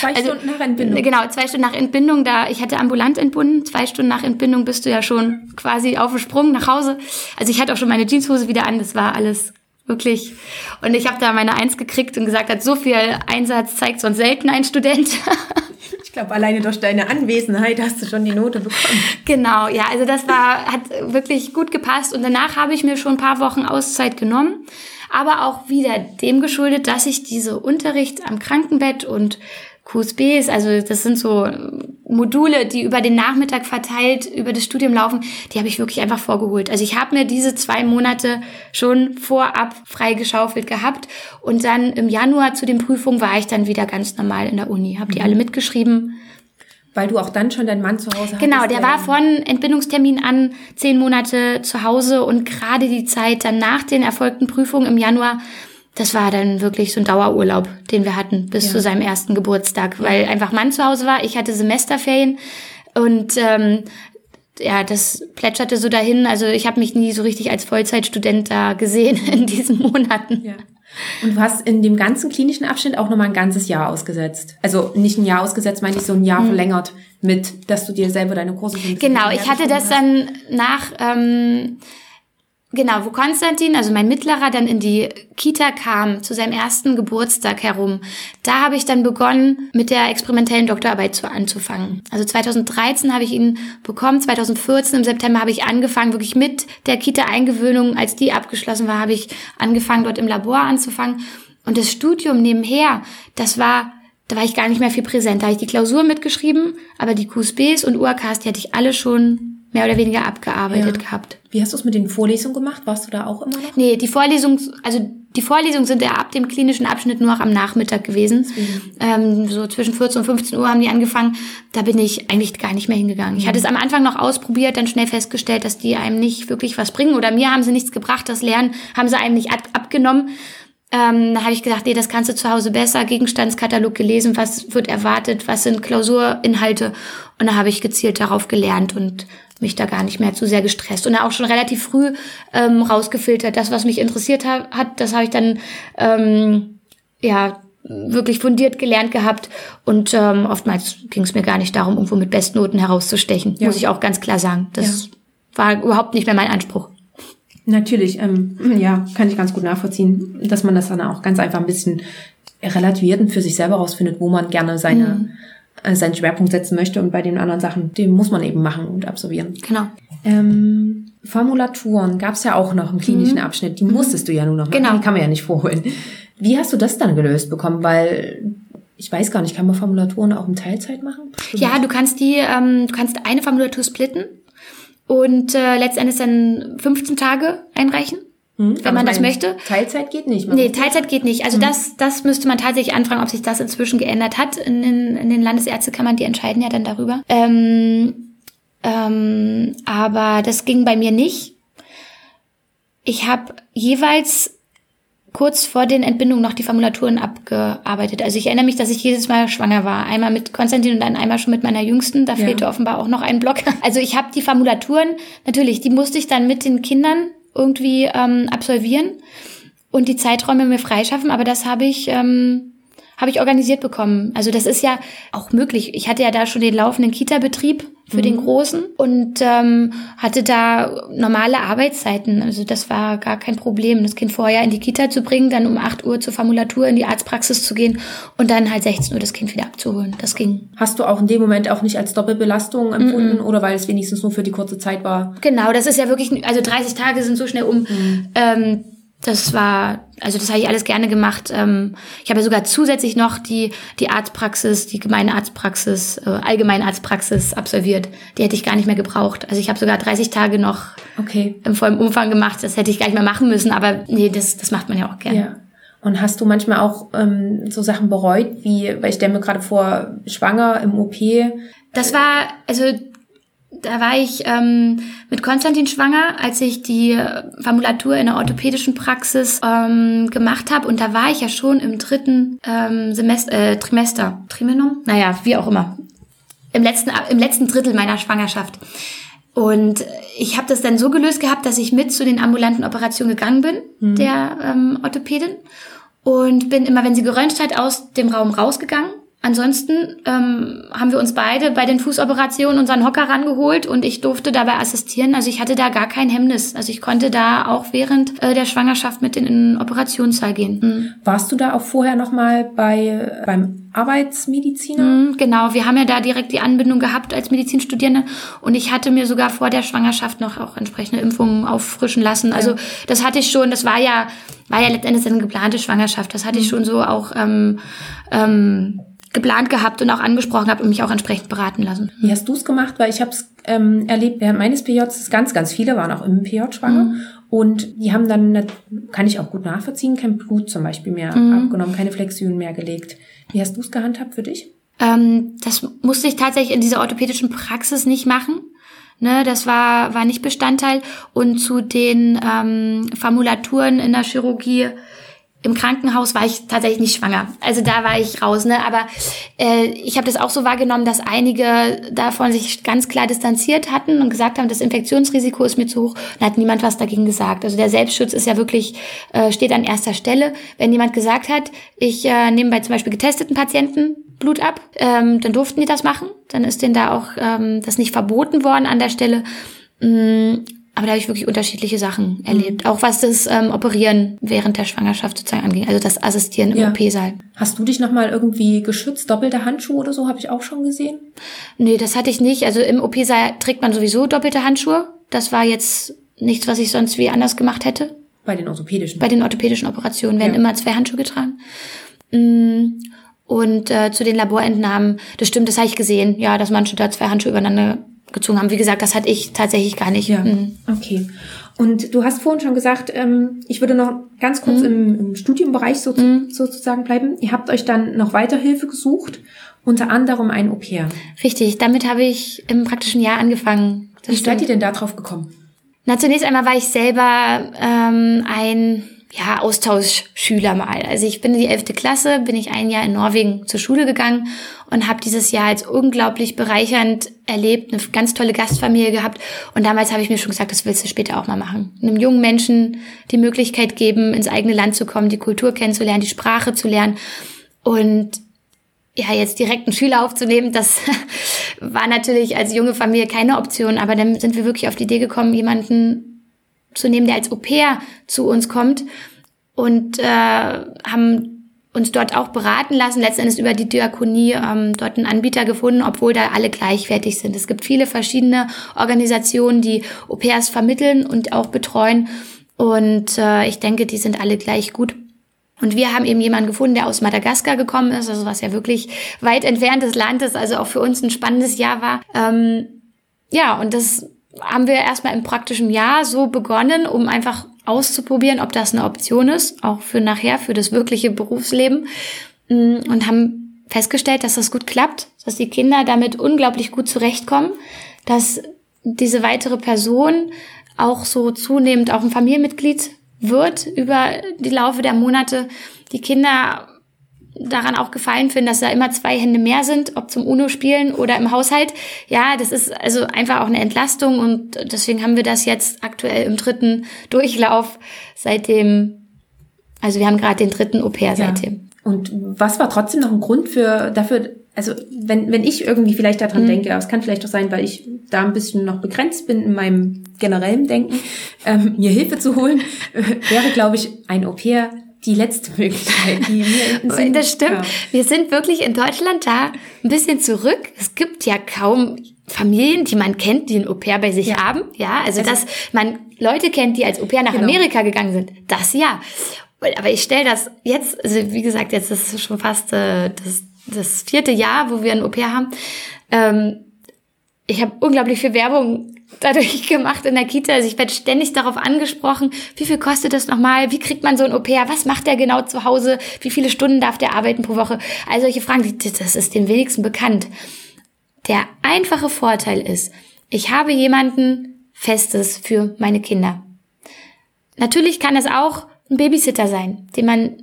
Zwei also, Stunden nach Entbindung. Genau, zwei Stunden nach Entbindung. Da ich hatte ambulant entbunden. Zwei Stunden nach Entbindung bist du ja schon quasi auf dem Sprung nach Hause. Also ich hatte auch schon meine Jeanshose wieder an. Das war alles wirklich. Und ich habe da meine Eins gekriegt und gesagt, hat so viel Einsatz zeigt sonst selten ein Student. ich glaube, alleine durch deine Anwesenheit hast du schon die Note bekommen. Genau, ja, also das war, hat wirklich gut gepasst. Und danach habe ich mir schon ein paar Wochen Auszeit genommen. aber auch wieder dem geschuldet, dass ich diese Unterricht am Krankenbett und QSBs, also das sind so Module, die über den Nachmittag verteilt über das Studium laufen, die habe ich wirklich einfach vorgeholt. Also ich habe mir diese zwei Monate schon vorab freigeschaufelt gehabt und dann im Januar zu den Prüfungen war ich dann wieder ganz normal in der Uni, habe die mhm. alle mitgeschrieben. Weil du auch dann schon deinen Mann zu Hause hattest? Genau, der war von Entbindungstermin an zehn Monate zu Hause und gerade die Zeit dann nach den erfolgten Prüfungen im Januar das war dann wirklich so ein Dauerurlaub, den wir hatten bis ja. zu seinem ersten Geburtstag, weil einfach Mann zu Hause war. Ich hatte Semesterferien und ähm, ja, das plätscherte so dahin. Also ich habe mich nie so richtig als Vollzeitstudent da gesehen in diesen Monaten. Ja. Und du hast in dem ganzen klinischen Abschnitt auch nochmal ein ganzes Jahr ausgesetzt. Also nicht ein Jahr ausgesetzt, meine ich so ein Jahr mhm. verlängert mit, dass du dir selber deine Kurse Genau, ich hatte das hast. dann nach ähm, Genau, wo Konstantin, also mein Mittlerer, dann in die Kita kam, zu seinem ersten Geburtstag herum, da habe ich dann begonnen, mit der experimentellen Doktorarbeit zu, anzufangen. Also 2013 habe ich ihn bekommen, 2014 im September habe ich angefangen, wirklich mit der Kita-Eingewöhnung, als die abgeschlossen war, habe ich angefangen, dort im Labor anzufangen. Und das Studium nebenher, das war da war ich gar nicht mehr viel präsent. Da habe ich die Klausur mitgeschrieben, aber die QSBs und UAKs, die hatte ich alle schon mehr oder weniger abgearbeitet ja. gehabt. Wie hast du es mit den Vorlesungen gemacht? Warst du da auch immer noch? Nee, die Vorlesungen, also die Vorlesungen sind ja ab dem klinischen Abschnitt nur noch am Nachmittag gewesen. Ähm, so zwischen 14 und 15 Uhr haben die angefangen. Da bin ich eigentlich gar nicht mehr hingegangen. Ich hatte es am Anfang noch ausprobiert, dann schnell festgestellt, dass die einem nicht wirklich was bringen. Oder mir haben sie nichts gebracht. Das Lernen haben sie einem nicht ab abgenommen. Ähm, da habe ich gedacht, nee, das kannst du zu Hause besser. Gegenstandskatalog gelesen, was wird erwartet, was sind Klausurinhalte. Und da habe ich gezielt darauf gelernt und mich da gar nicht mehr zu sehr gestresst und auch schon relativ früh ähm, rausgefiltert. Das, was mich interessiert hat, hat das habe ich dann ähm, ja wirklich fundiert gelernt gehabt und ähm, oftmals ging es mir gar nicht darum, irgendwo mit Bestnoten herauszustechen, ja. muss ich auch ganz klar sagen. Das ja. war überhaupt nicht mehr mein Anspruch. Natürlich, ähm, ja, kann ich ganz gut nachvollziehen, dass man das dann auch ganz einfach ein bisschen relativiert und für sich selber rausfindet, wo man gerne seine mhm seinen Schwerpunkt setzen möchte und bei den anderen Sachen, den muss man eben machen und absolvieren. Genau. Ähm, Formulaturen gab es ja auch noch im klinischen mhm. Abschnitt, die musstest du ja nur noch machen, genau. die kann man ja nicht vorholen. Wie hast du das dann gelöst bekommen? Weil ich weiß gar nicht, kann man Formulaturen auch in Teilzeit machen? Bestimmt. Ja, du kannst die, ähm, du kannst eine Formulatur splitten und äh, letztendlich dann 15 Tage einreichen. Mhm, wenn man das möchte. Teilzeit geht nicht. Nee, Teilzeit geht nicht. Also mhm. das, das müsste man tatsächlich anfragen, ob sich das inzwischen geändert hat. In den, in den Landesärztekammern, die entscheiden ja dann darüber. Ähm, ähm, aber das ging bei mir nicht. Ich habe jeweils kurz vor den Entbindungen noch die Formulaturen abgearbeitet. Also ich erinnere mich, dass ich jedes Mal schwanger war. Einmal mit Konstantin und dann einmal schon mit meiner Jüngsten. Da ja. fehlte offenbar auch noch ein Block. Also ich habe die Formulaturen, natürlich, die musste ich dann mit den Kindern irgendwie ähm, absolvieren und die Zeiträume mir freischaffen, aber das habe ich ähm, habe ich organisiert bekommen. Also das ist ja auch möglich. Ich hatte ja da schon den laufenden Kita-Betrieb für mhm. den Großen und ähm, hatte da normale Arbeitszeiten. Also das war gar kein Problem, das Kind vorher in die Kita zu bringen, dann um 8 Uhr zur Formulatur in die Arztpraxis zu gehen und dann halt 16 Uhr das Kind wieder abzuholen. Das ging. Hast du auch in dem Moment auch nicht als Doppelbelastung empfunden mhm. oder weil es wenigstens nur für die kurze Zeit war? Genau, das ist ja wirklich, also 30 Tage sind so schnell um. Mhm. Ähm, das war, also das habe ich alles gerne gemacht. Ähm, ich habe ja sogar zusätzlich noch die, die Arztpraxis, die gemeine Arztpraxis, äh, allgemeine Arztpraxis absolviert. Die hätte ich gar nicht mehr gebraucht. Also ich habe sogar 30 Tage noch okay. im vollen Umfang gemacht. Das hätte ich gar nicht mehr machen müssen, aber nee, das, das macht man ja auch gerne. Ja. Und hast du manchmal auch ähm, so Sachen bereut, wie, weil ich stelle mir gerade vor, schwanger im OP? Das war, also da war ich ähm, mit Konstantin schwanger, als ich die Formulatur in der orthopädischen Praxis ähm, gemacht habe. Und da war ich ja schon im dritten ähm, Semester, äh, Trimester. Trimenum? Naja, wie auch immer. Im letzten, Im letzten Drittel meiner Schwangerschaft. Und ich habe das dann so gelöst gehabt, dass ich mit zu den ambulanten Operationen gegangen bin, mhm. der ähm, Orthopädin. Und bin immer, wenn sie geröntgt hat, aus dem Raum rausgegangen ansonsten ähm, haben wir uns beide bei den Fußoperationen unseren Hocker rangeholt und ich durfte dabei assistieren. Also ich hatte da gar kein Hemmnis. Also ich konnte da auch während äh, der Schwangerschaft mit in den Operationssaal gehen. Mhm. Warst du da auch vorher noch mal bei beim Arbeitsmediziner? Mhm, genau, wir haben ja da direkt die Anbindung gehabt als Medizinstudierende und ich hatte mir sogar vor der Schwangerschaft noch auch entsprechende Impfungen auffrischen lassen. Also ja. das hatte ich schon, das war ja, war ja letztendlich eine geplante Schwangerschaft. Das hatte ich mhm. schon so auch ähm, ähm, geplant gehabt und auch angesprochen habe und mich auch entsprechend beraten lassen. Wie hast du es gemacht? Weil ich habe es ähm, erlebt während meines PJs, ganz, ganz viele waren auch im PJ schwanger. Mhm. Und die haben dann, kann ich auch gut nachvollziehen, kein Blut zum Beispiel mehr mhm. abgenommen, keine Flexionen mehr gelegt. Wie hast du es gehandhabt für dich? Ähm, das musste ich tatsächlich in dieser orthopädischen Praxis nicht machen. Ne, das war, war nicht Bestandteil. Und zu den ähm, Formulaturen in der Chirurgie im Krankenhaus war ich tatsächlich nicht schwanger. Also da war ich raus. Ne? Aber äh, ich habe das auch so wahrgenommen, dass einige davon sich ganz klar distanziert hatten und gesagt haben, das Infektionsrisiko ist mir zu hoch. Da hat niemand was dagegen gesagt. Also der Selbstschutz ist ja wirklich, äh, steht an erster Stelle. Wenn jemand gesagt hat, ich äh, nehme bei zum Beispiel getesteten Patienten Blut ab, ähm, dann durften die das machen. Dann ist denen da auch ähm, das nicht verboten worden an der Stelle. Mm, aber da habe ich wirklich unterschiedliche Sachen erlebt. Mhm. Auch was das ähm, Operieren während der Schwangerschaft sozusagen anging. Also das Assistieren im ja. OP-Saal. Hast du dich nochmal irgendwie geschützt? Doppelte Handschuhe oder so habe ich auch schon gesehen? Nee, das hatte ich nicht. Also im OP-Saal trägt man sowieso doppelte Handschuhe. Das war jetzt nichts, was ich sonst wie anders gemacht hätte. Bei den orthopädischen? Bei den orthopädischen Operationen werden ja. immer zwei Handschuhe getragen. Mm, und äh, zu den Laborentnahmen, das stimmt, das habe ich gesehen. Ja, dass manche da zwei Handschuhe übereinander gezogen haben. Wie gesagt, das hatte ich tatsächlich gar nicht. Ja. Mhm. Okay. Und du hast vorhin schon gesagt, ähm, ich würde noch ganz kurz mhm. im, im, Studiumbereich so, mhm. sozusagen bleiben. Ihr habt euch dann noch weiter Hilfe gesucht, unter anderem ein Au-pair. Richtig, damit habe ich im praktischen Jahr angefangen. Das Wie seid ihr denn da drauf gekommen? Na, zunächst einmal war ich selber ähm, ein ja, Austauschschüler mal. Also ich bin in die elfte Klasse, bin ich ein Jahr in Norwegen zur Schule gegangen und habe dieses Jahr als unglaublich bereichernd erlebt, eine ganz tolle Gastfamilie gehabt. Und damals habe ich mir schon gesagt, das willst du später auch mal machen. Einem jungen Menschen die Möglichkeit geben, ins eigene Land zu kommen, die Kultur kennenzulernen, die Sprache zu lernen. Und ja, jetzt direkt einen Schüler aufzunehmen, das war natürlich als junge Familie keine Option. Aber dann sind wir wirklich auf die Idee gekommen, jemanden zu nehmen, der als Au pair zu uns kommt und äh, haben uns dort auch beraten lassen, letztendlich über die Diakonie ähm, dort einen Anbieter gefunden, obwohl da alle gleichwertig sind. Es gibt viele verschiedene Organisationen, die Au pairs vermitteln und auch betreuen. Und äh, ich denke, die sind alle gleich gut. Und wir haben eben jemanden gefunden, der aus Madagaskar gekommen ist, also was ja wirklich weit entferntes Land ist, also auch für uns ein spannendes Jahr war. Ähm, ja, und das haben wir erstmal im praktischen Jahr so begonnen, um einfach auszuprobieren, ob das eine Option ist, auch für nachher, für das wirkliche Berufsleben. Mm, und haben festgestellt, dass das gut klappt, dass die Kinder damit unglaublich gut zurechtkommen, dass diese weitere Person auch so zunehmend auch ein Familienmitglied wird über die Laufe der Monate. Die Kinder daran auch gefallen finden, dass da immer zwei Hände mehr sind, ob zum UNO-Spielen oder im Haushalt. Ja, das ist also einfach auch eine Entlastung und deswegen haben wir das jetzt aktuell im dritten Durchlauf seitdem, also wir haben gerade den dritten Au-pair ja. seitdem. Und was war trotzdem noch ein Grund für dafür, also wenn, wenn ich irgendwie vielleicht daran mhm. denke, aber es kann vielleicht auch sein, weil ich da ein bisschen noch begrenzt bin in meinem generellen Denken, ähm, mir Hilfe zu holen, äh, wäre, glaube ich, ein Au-pair die letzte Möglichkeit. Die wir das stimmt. Ja. Wir sind wirklich in Deutschland da ein bisschen zurück. Es gibt ja kaum Familien, die man kennt, die ein Au-pair bei sich ja. haben. Ja, also, also, dass man Leute kennt, die als Au-pair nach genau. Amerika gegangen sind. Das ja. Aber ich stelle das jetzt, also wie gesagt, jetzt ist es schon fast äh, das, das vierte Jahr, wo wir ein Au-pair haben. Ähm, ich habe unglaublich viel Werbung dadurch gemacht in der Kita. Also ich werde ständig darauf angesprochen, wie viel kostet das nochmal, wie kriegt man so ein Au-pair, was macht der genau zu Hause, wie viele Stunden darf der arbeiten pro Woche. All solche Fragen, das ist den wenigsten bekannt. Der einfache Vorteil ist, ich habe jemanden Festes für meine Kinder. Natürlich kann es auch ein Babysitter sein, den man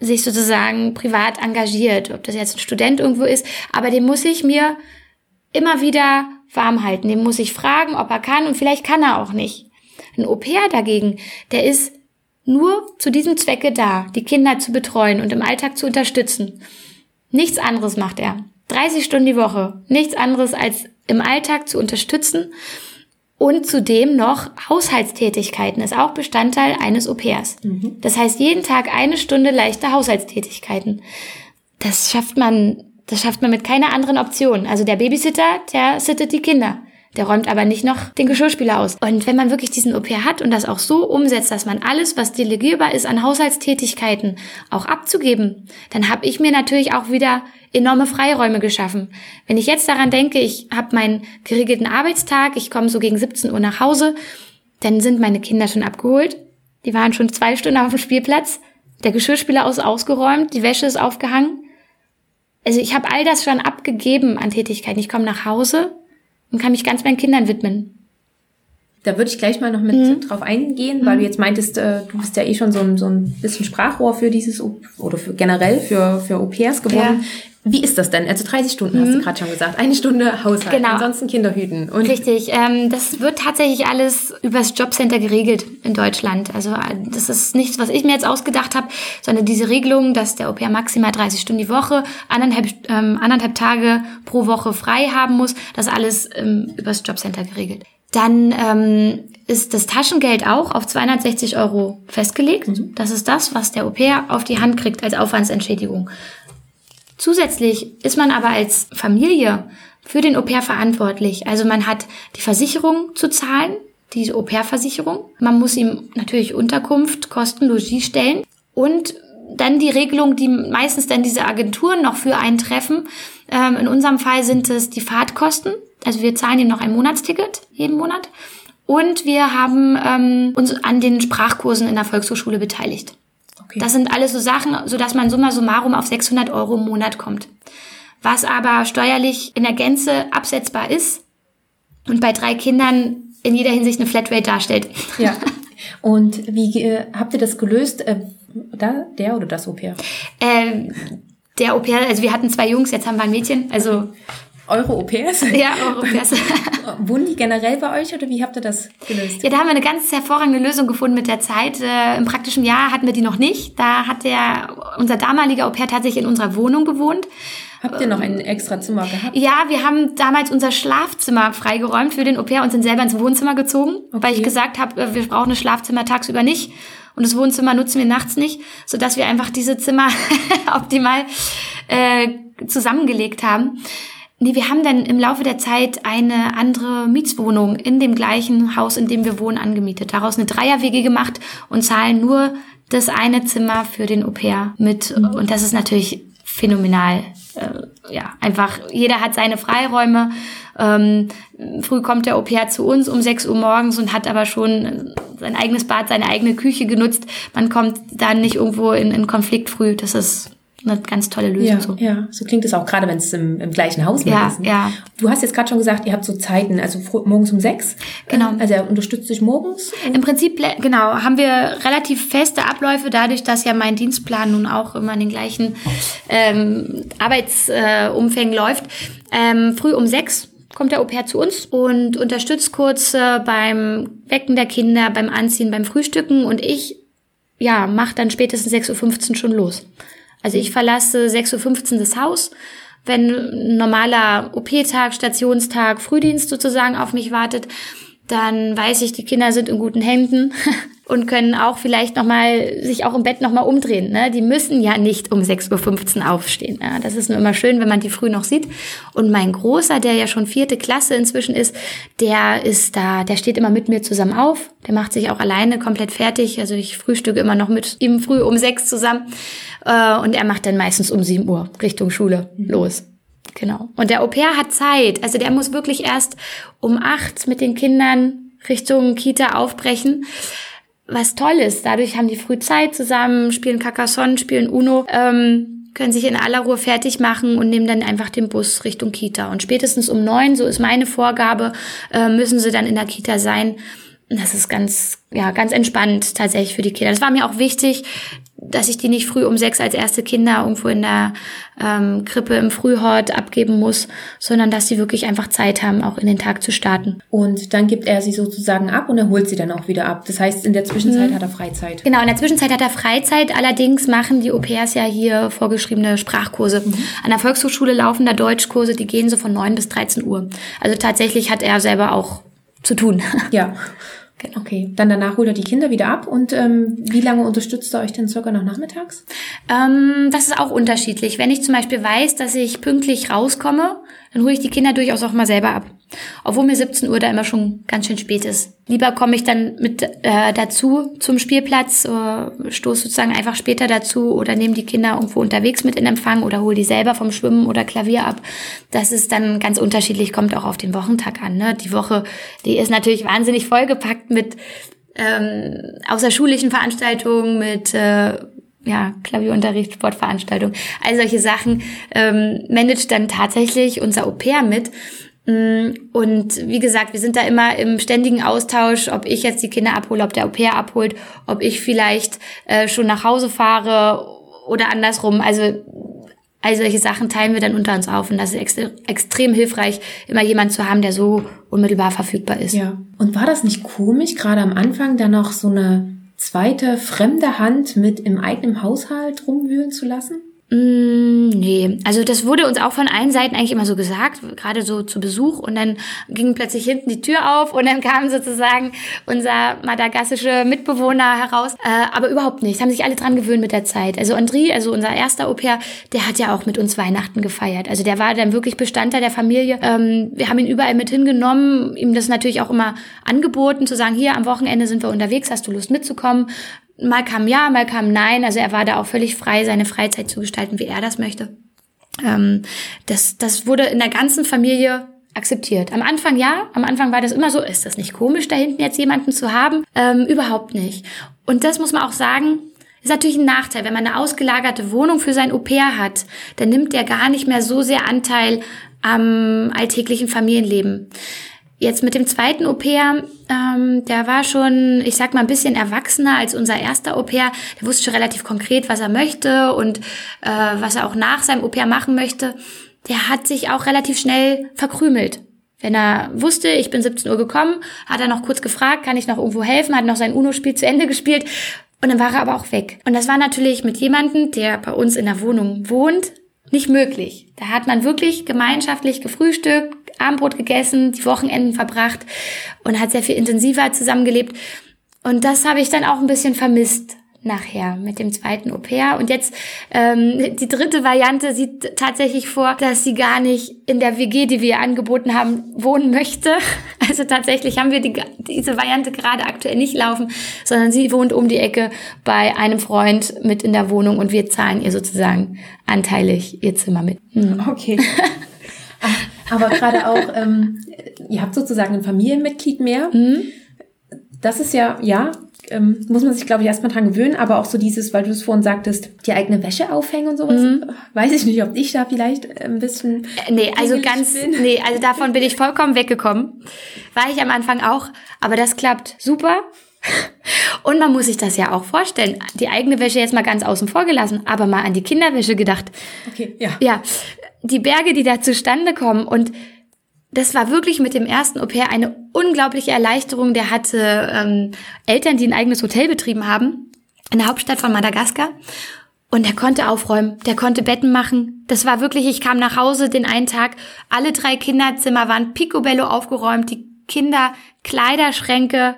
sich sozusagen privat engagiert, ob das jetzt ein Student irgendwo ist, aber den muss ich mir immer wieder warm halten. Den muss ich fragen, ob er kann und vielleicht kann er auch nicht. Ein Au-pair dagegen, der ist nur zu diesem Zwecke da, die Kinder zu betreuen und im Alltag zu unterstützen. Nichts anderes macht er. 30 Stunden die Woche. Nichts anderes als im Alltag zu unterstützen. Und zudem noch Haushaltstätigkeiten ist auch Bestandteil eines Au-pairs. Mhm. Das heißt, jeden Tag eine Stunde leichte Haushaltstätigkeiten. Das schafft man, das schafft man mit keiner anderen Option. Also der Babysitter, der sittet die Kinder. Der räumt aber nicht noch den Geschirrspüler aus. Und wenn man wirklich diesen Au-pair hat und das auch so umsetzt, dass man alles, was delegierbar ist an Haushaltstätigkeiten, auch abzugeben, dann habe ich mir natürlich auch wieder enorme Freiräume geschaffen. Wenn ich jetzt daran denke, ich habe meinen geregelten Arbeitstag, ich komme so gegen 17 Uhr nach Hause, dann sind meine Kinder schon abgeholt. Die waren schon zwei Stunden auf dem Spielplatz. Der Geschirrspüler ist ausgeräumt, die Wäsche ist aufgehangen. Also ich habe all das schon abgegeben an Tätigkeiten. Ich komme nach Hause, und kann mich ganz meinen Kindern widmen. Da würde ich gleich mal noch mit mhm. drauf eingehen, weil mhm. du jetzt meintest, äh, du bist ja eh schon so ein, so ein bisschen Sprachrohr für dieses oder für, generell für, für Au-pairs geworden. Ja. Wie ist das denn? Also 30 Stunden mhm. hast du mhm. gerade schon gesagt. Eine Stunde Haushalt, genau. ansonsten Kinderhüten. Und Richtig. Ähm, das wird tatsächlich alles übers Jobcenter geregelt in Deutschland. Also äh, das ist nichts, was ich mir jetzt ausgedacht habe, sondern diese Regelung, dass der Au-pair maximal 30 Stunden die Woche, anderthalb, ähm, anderthalb Tage pro Woche frei haben muss, das alles ähm, übers Jobcenter geregelt. Dann ähm, ist das Taschengeld auch auf 260 Euro festgelegt. Mhm. Das ist das, was der Au-pair auf die Hand kriegt als Aufwandsentschädigung. Zusätzlich ist man aber als Familie für den Au-pair verantwortlich. Also man hat die Versicherung zu zahlen, diese Au-pair-Versicherung. Man muss ihm natürlich Unterkunft, Kosten, Logis stellen und dann die Regelung, die meistens dann diese Agenturen noch für einen treffen. Ähm, in unserem Fall sind es die Fahrtkosten. Also wir zahlen ihm noch ein Monatsticket jeden Monat. Und wir haben ähm, uns an den Sprachkursen in der Volkshochschule beteiligt. Okay. Das sind alles so Sachen, so dass man summa summarum auf 600 Euro im Monat kommt. Was aber steuerlich in der Gänze absetzbar ist und bei drei Kindern in jeder Hinsicht eine Flatrate darstellt. Ja. Und wie äh, habt ihr das gelöst? Äh, da, der oder das Au-pair? Ähm, der Au-pair, also wir hatten zwei Jungs, jetzt haben wir ein Mädchen. Also eure Au-pairs? Ja, eure Au-pairs. Wohnen die generell bei euch oder wie habt ihr das gelöst? Ja, da haben wir eine ganz hervorragende Lösung gefunden mit der Zeit. Äh, Im praktischen Jahr hatten wir die noch nicht. Da hat der, unser damaliger Au-pair tatsächlich in unserer Wohnung gewohnt. Habt ihr noch ein extra Zimmer gehabt? Ja, wir haben damals unser Schlafzimmer freigeräumt für den Au-pair und sind selber ins Wohnzimmer gezogen, okay. weil ich gesagt habe, äh, wir brauchen das Schlafzimmer tagsüber nicht und das Wohnzimmer nutzen wir nachts nicht, sodass wir einfach diese Zimmer optimal äh, zusammengelegt haben. Nee, wir haben dann im Laufe der Zeit eine andere Mietswohnung in dem gleichen Haus, in dem wir wohnen, angemietet. Daraus eine Dreierwege gemacht und zahlen nur das eine Zimmer für den Au-pair mit. Mhm. Und das ist natürlich phänomenal. Äh, ja, einfach jeder hat seine Freiräume. Ähm, früh kommt der Au-pair zu uns um 6 Uhr morgens und hat aber schon sein eigenes Bad, seine eigene Küche genutzt. Man kommt dann nicht irgendwo in, in Konflikt früh. Das ist eine ganz tolle Lösung. Ja, so. ja. so klingt es auch gerade, wenn es im, im gleichen Haus ja, ist. Ne? Ja, Du hast jetzt gerade schon gesagt, ihr habt so Zeiten, also morgens um sechs. Genau. Also er unterstützt dich morgens? Im Prinzip, genau, haben wir relativ feste Abläufe, dadurch, dass ja mein Dienstplan nun auch immer in den gleichen ähm, Arbeitsumfängen äh, läuft. Ähm, früh um sechs kommt der Au-pair zu uns und unterstützt kurz äh, beim Wecken der Kinder, beim Anziehen, beim Frühstücken und ich ja, mach dann spätestens 6.15 Uhr schon los. Also ich verlasse 6.15 Uhr das Haus. Wenn ein normaler OP-Tag, Stationstag, Frühdienst sozusagen auf mich wartet, dann weiß ich, die Kinder sind in guten Händen und können auch vielleicht noch mal sich auch im Bett noch mal umdrehen. Ne? Die müssen ja nicht um 6.15 Uhr aufstehen. Ja? Das ist nur immer schön, wenn man die früh noch sieht. Und mein Großer, der ja schon vierte Klasse inzwischen ist, der ist da, der steht immer mit mir zusammen auf. Der macht sich auch alleine komplett fertig. Also ich frühstücke immer noch mit ihm früh um sechs zusammen. Äh, und er macht dann meistens um sieben Uhr Richtung Schule los. Genau. Und der Au-pair hat Zeit. Also der muss wirklich erst um acht mit den Kindern Richtung Kita aufbrechen. Was toll ist. Dadurch haben die früh Zeit zusammen, spielen Carcassonne, spielen Uno, ähm, können sich in aller Ruhe fertig machen und nehmen dann einfach den Bus Richtung Kita. Und spätestens um neun, so ist meine Vorgabe, äh, müssen sie dann in der Kita sein. Das ist ganz, ja, ganz entspannt tatsächlich für die Kinder. Das war mir auch wichtig, dass ich die nicht früh um sechs als erste Kinder irgendwo in der ähm, Krippe im Frühhort abgeben muss, sondern dass sie wirklich einfach Zeit haben, auch in den Tag zu starten. Und dann gibt er sie sozusagen ab und er holt sie dann auch wieder ab. Das heißt, in der Zwischenzeit mhm. hat er Freizeit. Genau, in der Zwischenzeit hat er Freizeit. Allerdings machen die Au-pairs ja hier vorgeschriebene Sprachkurse. Mhm. An der Volkshochschule laufen da Deutschkurse, die gehen so von neun bis 13 Uhr. Also tatsächlich hat er selber auch zu tun. Ja. Genau. Okay, dann danach holt er die Kinder wieder ab und ähm, wie lange unterstützt er euch denn circa noch nachmittags? Ähm, das ist auch unterschiedlich. Wenn ich zum Beispiel weiß, dass ich pünktlich rauskomme, dann hole ich die Kinder durchaus auch mal selber ab. Obwohl mir 17 Uhr da immer schon ganz schön spät ist. Lieber komme ich dann mit äh, dazu zum Spielplatz, äh, stoße sozusagen einfach später dazu oder nehme die Kinder irgendwo unterwegs mit in Empfang oder hole die selber vom Schwimmen oder Klavier ab. Das ist dann ganz unterschiedlich, kommt auch auf den Wochentag an. Ne? Die Woche, die ist natürlich wahnsinnig vollgepackt mit ähm, außerschulischen Veranstaltungen, mit äh, ja, Klavierunterricht, Sportveranstaltung, all solche Sachen ähm, managt dann tatsächlich unser Au-pair mit. Mm, und wie gesagt, wir sind da immer im ständigen Austausch, ob ich jetzt die Kinder abhole, ob der Au-pair abholt, ob ich vielleicht äh, schon nach Hause fahre oder andersrum. Also all solche Sachen teilen wir dann unter uns auf und das ist ex extrem hilfreich, immer jemand zu haben, der so unmittelbar verfügbar ist. Ja. Und war das nicht komisch, gerade am Anfang da noch so eine zweite fremde Hand mit im eigenen Haushalt rumwühlen zu lassen? Mm, nee, also das wurde uns auch von allen Seiten eigentlich immer so gesagt, gerade so zu Besuch und dann ging plötzlich hinten die Tür auf und dann kam sozusagen unser madagassische Mitbewohner heraus, äh, aber überhaupt nicht, haben sich alle dran gewöhnt mit der Zeit. Also Andri, also unser erster Au-pair, der hat ja auch mit uns Weihnachten gefeiert, also der war dann wirklich Bestandteil der Familie. Ähm, wir haben ihn überall mit hingenommen, ihm das natürlich auch immer angeboten, zu sagen, hier am Wochenende sind wir unterwegs, hast du Lust mitzukommen? Mal kam ja, mal kam nein. Also er war da auch völlig frei, seine Freizeit zu gestalten, wie er das möchte. Ähm, das, das wurde in der ganzen Familie akzeptiert. Am Anfang ja, am Anfang war das immer so, ist das nicht komisch, da hinten jetzt jemanden zu haben? Ähm, überhaupt nicht. Und das muss man auch sagen, ist natürlich ein Nachteil, wenn man eine ausgelagerte Wohnung für sein Au-pair hat, dann nimmt der gar nicht mehr so sehr Anteil am alltäglichen Familienleben. Jetzt mit dem zweiten Au-pair, ähm, der war schon, ich sag mal, ein bisschen erwachsener als unser erster Au-pair. Der wusste schon relativ konkret, was er möchte und äh, was er auch nach seinem Au-pair machen möchte. Der hat sich auch relativ schnell verkrümelt. Wenn er wusste, ich bin 17 Uhr gekommen, hat er noch kurz gefragt, kann ich noch irgendwo helfen, hat noch sein UNO-Spiel zu Ende gespielt und dann war er aber auch weg. Und das war natürlich mit jemandem, der bei uns in der Wohnung wohnt, nicht möglich. Da hat man wirklich gemeinschaftlich gefrühstückt, Abendbrot gegessen, die Wochenenden verbracht und hat sehr viel intensiver zusammengelebt. Und das habe ich dann auch ein bisschen vermisst nachher mit dem zweiten Au-pair. Und jetzt ähm, die dritte Variante sieht tatsächlich vor, dass sie gar nicht in der WG, die wir angeboten haben, wohnen möchte. Also tatsächlich haben wir die, diese Variante gerade aktuell nicht laufen, sondern sie wohnt um die Ecke bei einem Freund mit in der Wohnung und wir zahlen ihr sozusagen anteilig ihr Zimmer mit. Hm. Okay. Aber gerade auch, ähm, ihr habt sozusagen ein Familienmitglied mehr. Mhm. Das ist ja, ja, ähm, muss man sich, glaube ich, erstmal dran gewöhnen, aber auch so dieses, weil du es vorhin sagtest, die eigene Wäsche aufhängen und sowas. Mhm. Weiß ich nicht, ob ich da vielleicht ein bisschen. Äh, nee, also ganz, bin. nee, also davon bin ich vollkommen weggekommen. War ich am Anfang auch, aber das klappt super. Und man muss sich das ja auch vorstellen. Die eigene Wäsche jetzt mal ganz außen vor gelassen, aber mal an die Kinderwäsche gedacht. Okay, ja. Ja, die Berge, die da zustande kommen und das war wirklich mit dem ersten Au pair eine unglaubliche Erleichterung. Der hatte ähm, Eltern, die ein eigenes Hotel betrieben haben in der Hauptstadt von Madagaskar. Und der konnte aufräumen, der konnte Betten machen. Das war wirklich, ich kam nach Hause den einen Tag, alle drei Kinderzimmer waren picobello aufgeräumt, die Kinder Kleiderschränke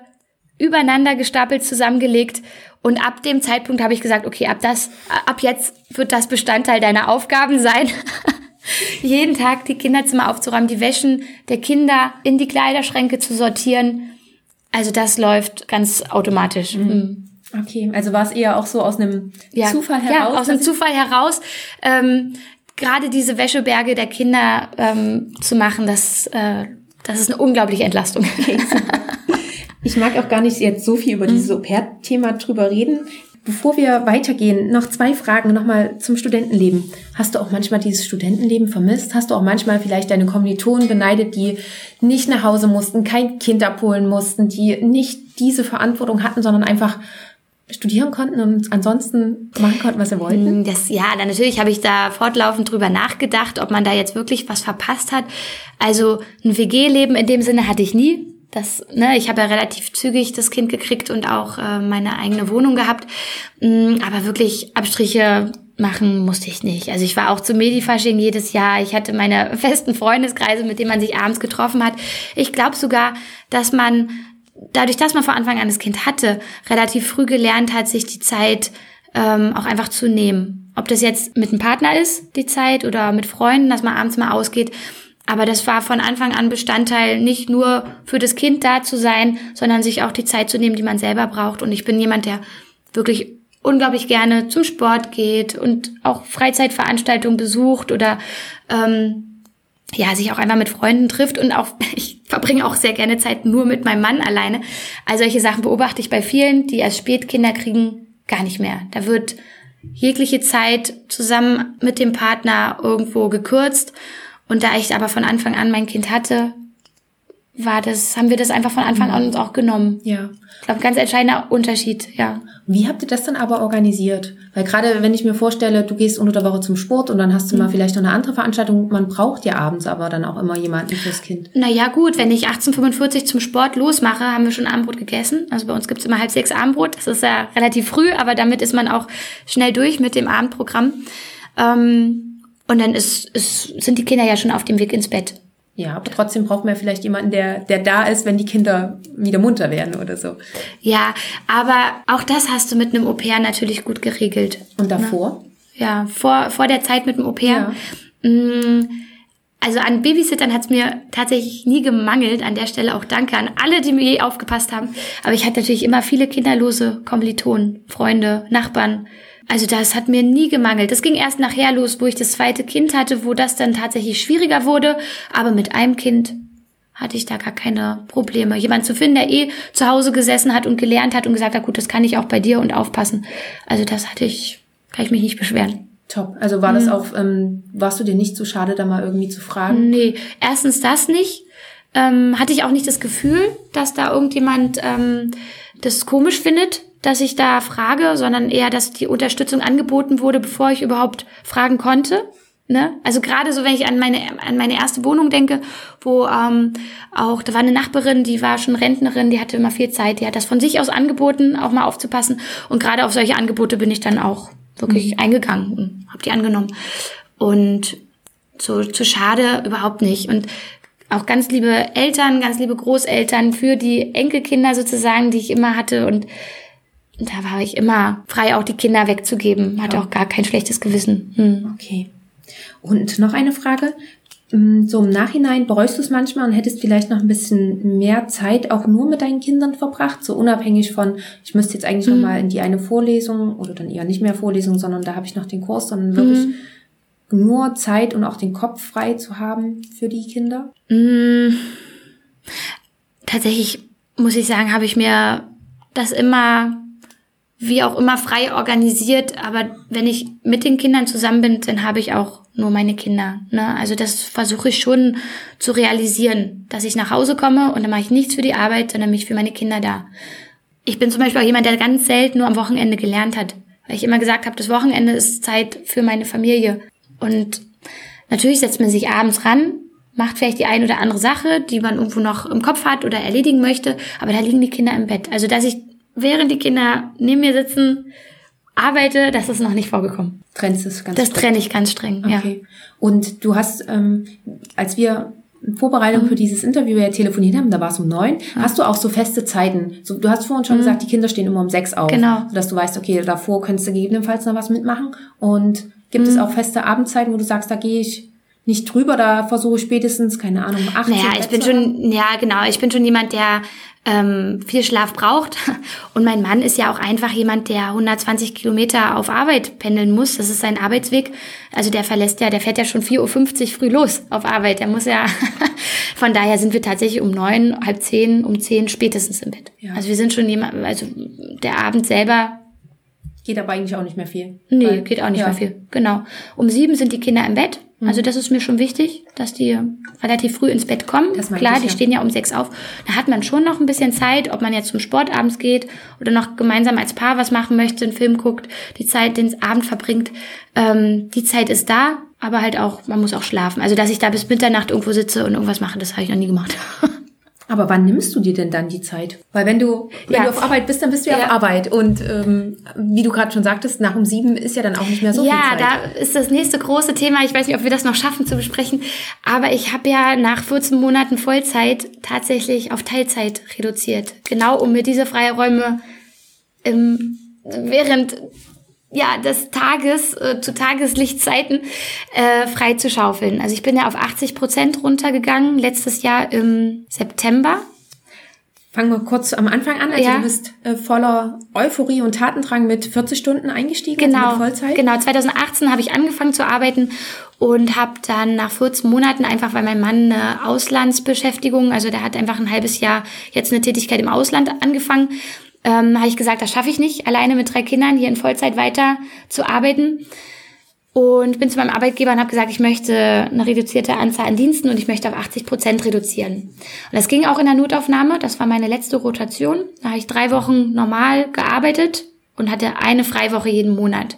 übereinander gestapelt zusammengelegt. Und ab dem Zeitpunkt habe ich gesagt, okay, ab das, ab jetzt wird das Bestandteil deiner Aufgaben sein. jeden Tag die Kinderzimmer aufzuräumen, die Wäschen der Kinder in die Kleiderschränke zu sortieren. Also das läuft ganz automatisch. Mhm. mhm. Okay, also war es eher auch so aus einem ja. Zufall heraus? Ja, aus einem Zufall heraus. Ähm, gerade diese Wäscheberge der Kinder ähm, zu machen, das, äh, das ist eine unglaubliche Entlastung. Okay, ich mag auch gar nicht jetzt so viel über dieses mhm. Au-pair-Thema drüber reden. Bevor wir weitergehen, noch zwei Fragen nochmal zum Studentenleben. Hast du auch manchmal dieses Studentenleben vermisst? Hast du auch manchmal vielleicht deine Kommilitonen beneidet, die nicht nach Hause mussten, kein Kind abholen mussten, die nicht diese Verantwortung hatten, sondern einfach studieren konnten und ansonsten machen konnten, was sie wollten? Mm, das, ja, dann natürlich habe ich da fortlaufend drüber nachgedacht, ob man da jetzt wirklich was verpasst hat. Also ein WG-Leben in dem Sinne hatte ich nie. Das, ne, ich habe ja relativ zügig das Kind gekriegt und auch äh, meine eigene Wohnung gehabt. Mm, aber wirklich Abstriche machen musste ich nicht. Also ich war auch zum Medifasching jedes Jahr. Ich hatte meine festen Freundeskreise, mit denen man sich abends getroffen hat. Ich glaube sogar, dass man dadurch, dass man von Anfang an das Kind hatte, relativ früh gelernt hat, sich die Zeit ähm, auch einfach zu nehmen. Ob das jetzt mit einem Partner ist, die Zeit, oder mit Freunden, dass man abends mal ausgeht. Aber das war von Anfang an Bestandteil, nicht nur für das Kind da zu sein, sondern sich auch die Zeit zu nehmen, die man selber braucht. Und ich bin jemand, der wirklich unglaublich gerne zum Sport geht und auch Freizeitveranstaltungen besucht oder ähm, ja, sich auch einmal mit Freunden trifft und auch, ich verbringe auch sehr gerne Zeit nur mit meinem Mann alleine. Also solche Sachen beobachte ich bei vielen, die erst spät Kinder kriegen, gar nicht mehr. Da wird jegliche Zeit zusammen mit dem Partner irgendwo gekürzt. Und da ich aber von Anfang an mein Kind hatte, war das, haben wir das einfach von Anfang an uns auch genommen. Ja. Ich glaube, ganz entscheidender Unterschied, ja. Wie habt ihr das dann aber organisiert? Weil gerade wenn ich mir vorstelle, du gehst unter der Woche zum Sport und dann hast du mhm. mal vielleicht noch eine andere Veranstaltung, man braucht ja abends aber dann auch immer jemanden fürs Kind. Naja gut, wenn ich 1845 zum Sport losmache, haben wir schon Abendbrot gegessen. Also bei uns gibt's immer halb sechs Abendbrot. Das ist ja relativ früh, aber damit ist man auch schnell durch mit dem Abendprogramm. Ähm, und dann ist, ist, sind die Kinder ja schon auf dem Weg ins Bett. Ja, aber trotzdem braucht man ja vielleicht jemanden, der, der da ist, wenn die Kinder wieder munter werden oder so. Ja, aber auch das hast du mit einem Au-pair natürlich gut geregelt. Und davor? Ne? Ja, vor, vor der Zeit mit dem Au-pair. Ja. Mm, also an Babysittern hat es mir tatsächlich nie gemangelt. An der Stelle auch danke an alle, die mir je aufgepasst haben. Aber ich hatte natürlich immer viele kinderlose Kommilitonen, Freunde, Nachbarn, also das hat mir nie gemangelt. Das ging erst nachher los, wo ich das zweite Kind hatte, wo das dann tatsächlich schwieriger wurde. Aber mit einem Kind hatte ich da gar keine Probleme. Jemand zu finden, der eh zu Hause gesessen hat und gelernt hat und gesagt hat, gut, das kann ich auch bei dir und aufpassen. Also das hatte ich, kann ich mich nicht beschweren. Top. Also war das mhm. auch, ähm, warst du dir nicht so schade, da mal irgendwie zu fragen? Nee, erstens das nicht. Ähm, hatte ich auch nicht das Gefühl, dass da irgendjemand ähm, das komisch findet, dass ich da frage, sondern eher, dass die Unterstützung angeboten wurde, bevor ich überhaupt fragen konnte. Ne? Also gerade so, wenn ich an meine an meine erste Wohnung denke, wo ähm, auch da war eine Nachbarin, die war schon Rentnerin, die hatte immer viel Zeit, die hat das von sich aus angeboten, auch mal aufzupassen. Und gerade auf solche Angebote bin ich dann auch wirklich mhm. eingegangen und habe die angenommen. Und so zu schade überhaupt nicht. Und auch ganz liebe Eltern, ganz liebe Großeltern für die Enkelkinder sozusagen, die ich immer hatte und da war ich immer frei, auch die Kinder wegzugeben. Hatte auch gar kein schlechtes Gewissen. Hm. Okay. Und noch eine Frage. Mm, so im Nachhinein bereust du es manchmal und hättest vielleicht noch ein bisschen mehr Zeit auch nur mit deinen Kindern verbracht, so unabhängig von, ich müsste jetzt eigentlich mhm. noch mal in die eine Vorlesung oder dann eher nicht mehr Vorlesung, sondern da habe ich noch den Kurs, sondern wirklich mhm. nur Zeit und auch den Kopf frei zu haben für die Kinder? Mhm. Tatsächlich muss ich sagen, habe ich mir das immer wie auch immer frei organisiert, aber wenn ich mit den Kindern zusammen bin, dann habe ich auch nur meine Kinder. Ne? Also das versuche ich schon zu realisieren, dass ich nach Hause komme und dann mache ich nichts für die Arbeit, sondern mich für meine Kinder da. Ich bin zum Beispiel auch jemand, der ganz selten nur am Wochenende gelernt hat, weil ich immer gesagt habe, das Wochenende ist Zeit für meine Familie. Und natürlich setzt man sich abends ran, macht vielleicht die eine oder andere Sache, die man irgendwo noch im Kopf hat oder erledigen möchte, aber da liegen die Kinder im Bett. Also dass ich während die Kinder neben mir sitzen, arbeite, das ist noch nicht vorgekommen. Trennst es ganz Das trenne ich ganz streng, okay. ja. Und du hast, ähm, als wir in Vorbereitung für dieses Interview ja telefoniert haben, da war es um neun, ja. hast du auch so feste Zeiten. So, du hast vorhin schon mhm. gesagt, die Kinder stehen immer um sechs auf. Genau. Sodass du weißt, okay, davor könntest du gegebenenfalls noch was mitmachen. Und gibt mhm. es auch feste Abendzeiten, wo du sagst, da gehe ich nicht drüber, da versuche ich spätestens, keine Ahnung, acht Naja, ich bin schon, ja genau, ich bin schon jemand, der ähm, viel Schlaf braucht. Und mein Mann ist ja auch einfach jemand, der 120 Kilometer auf Arbeit pendeln muss. Das ist sein Arbeitsweg. Also der verlässt ja, der fährt ja schon 4.50 Uhr früh los auf Arbeit. Der muss ja, von daher sind wir tatsächlich um neun, halb zehn, um zehn spätestens im Bett. Ja. Also wir sind schon jemand, also der Abend selber Geht aber eigentlich auch nicht mehr viel. Nee, geht auch nicht ja. mehr viel. Genau. Um sieben sind die Kinder im Bett. Also mhm. das ist mir schon wichtig. dass die relativ früh ins Bett kommen. Klar, die ja. stehen ja um sechs auf. Da hat man schon noch ein bisschen Zeit, ob man jetzt zum Sport abends geht oder noch gemeinsam als Paar was machen möchte, einen Film guckt, die Zeit den Abend verbringt. Ähm, die Zeit ist da, aber halt auch, man muss auch schlafen. Also, dass ich da bis Mitternacht irgendwo sitze und irgendwas mache, das habe ich noch nie gemacht. Aber wann nimmst du dir denn dann die Zeit? Weil wenn du, wenn Ja. du auf Arbeit bist, dann bist du ja, Ja. auf Arbeit. Und ähm, wie du gerade schon sagtest, nach um sieben ist ja dann auch nicht mehr so ja, viel Zeit. da ist das nächste große Thema. Ich weiß nicht, ob wir das noch schaffen zu besprechen. Aber ich habe ja nach 14 Monaten Vollzeit tatsächlich auf Teilzeit reduziert. Genau, um mir diese Freiräume im, während ja, des Tages, äh, zu Tageslichtzeiten äh, frei zu schaufeln. Also ich bin ja auf 80 Prozent runtergegangen, letztes Jahr im September. Fangen wir kurz am Anfang an. Also Ja. du bist äh, voller Euphorie und Tatendrang mit 40 Stunden eingestiegen, Genau, also Vollzeit. genau. 2018 habe ich angefangen zu arbeiten und habe dann nach 14 Monaten einfach, weil mein Mann eine Auslandsbeschäftigung, also der hat einfach ein halbes Jahr jetzt eine Tätigkeit im Ausland angefangen, ähm, habe ich gesagt, das schaffe ich nicht, alleine mit drei Kindern hier in Vollzeit weiter zu arbeiten. Und bin zu meinem Arbeitgeber und habe gesagt, ich möchte eine reduzierte Anzahl an Diensten und ich möchte auf 80 Prozent reduzieren. Und das ging auch in der Notaufnahme. Das war meine letzte Rotation. Da habe ich drei Wochen normal gearbeitet und hatte eine Freiwoche jeden Monat.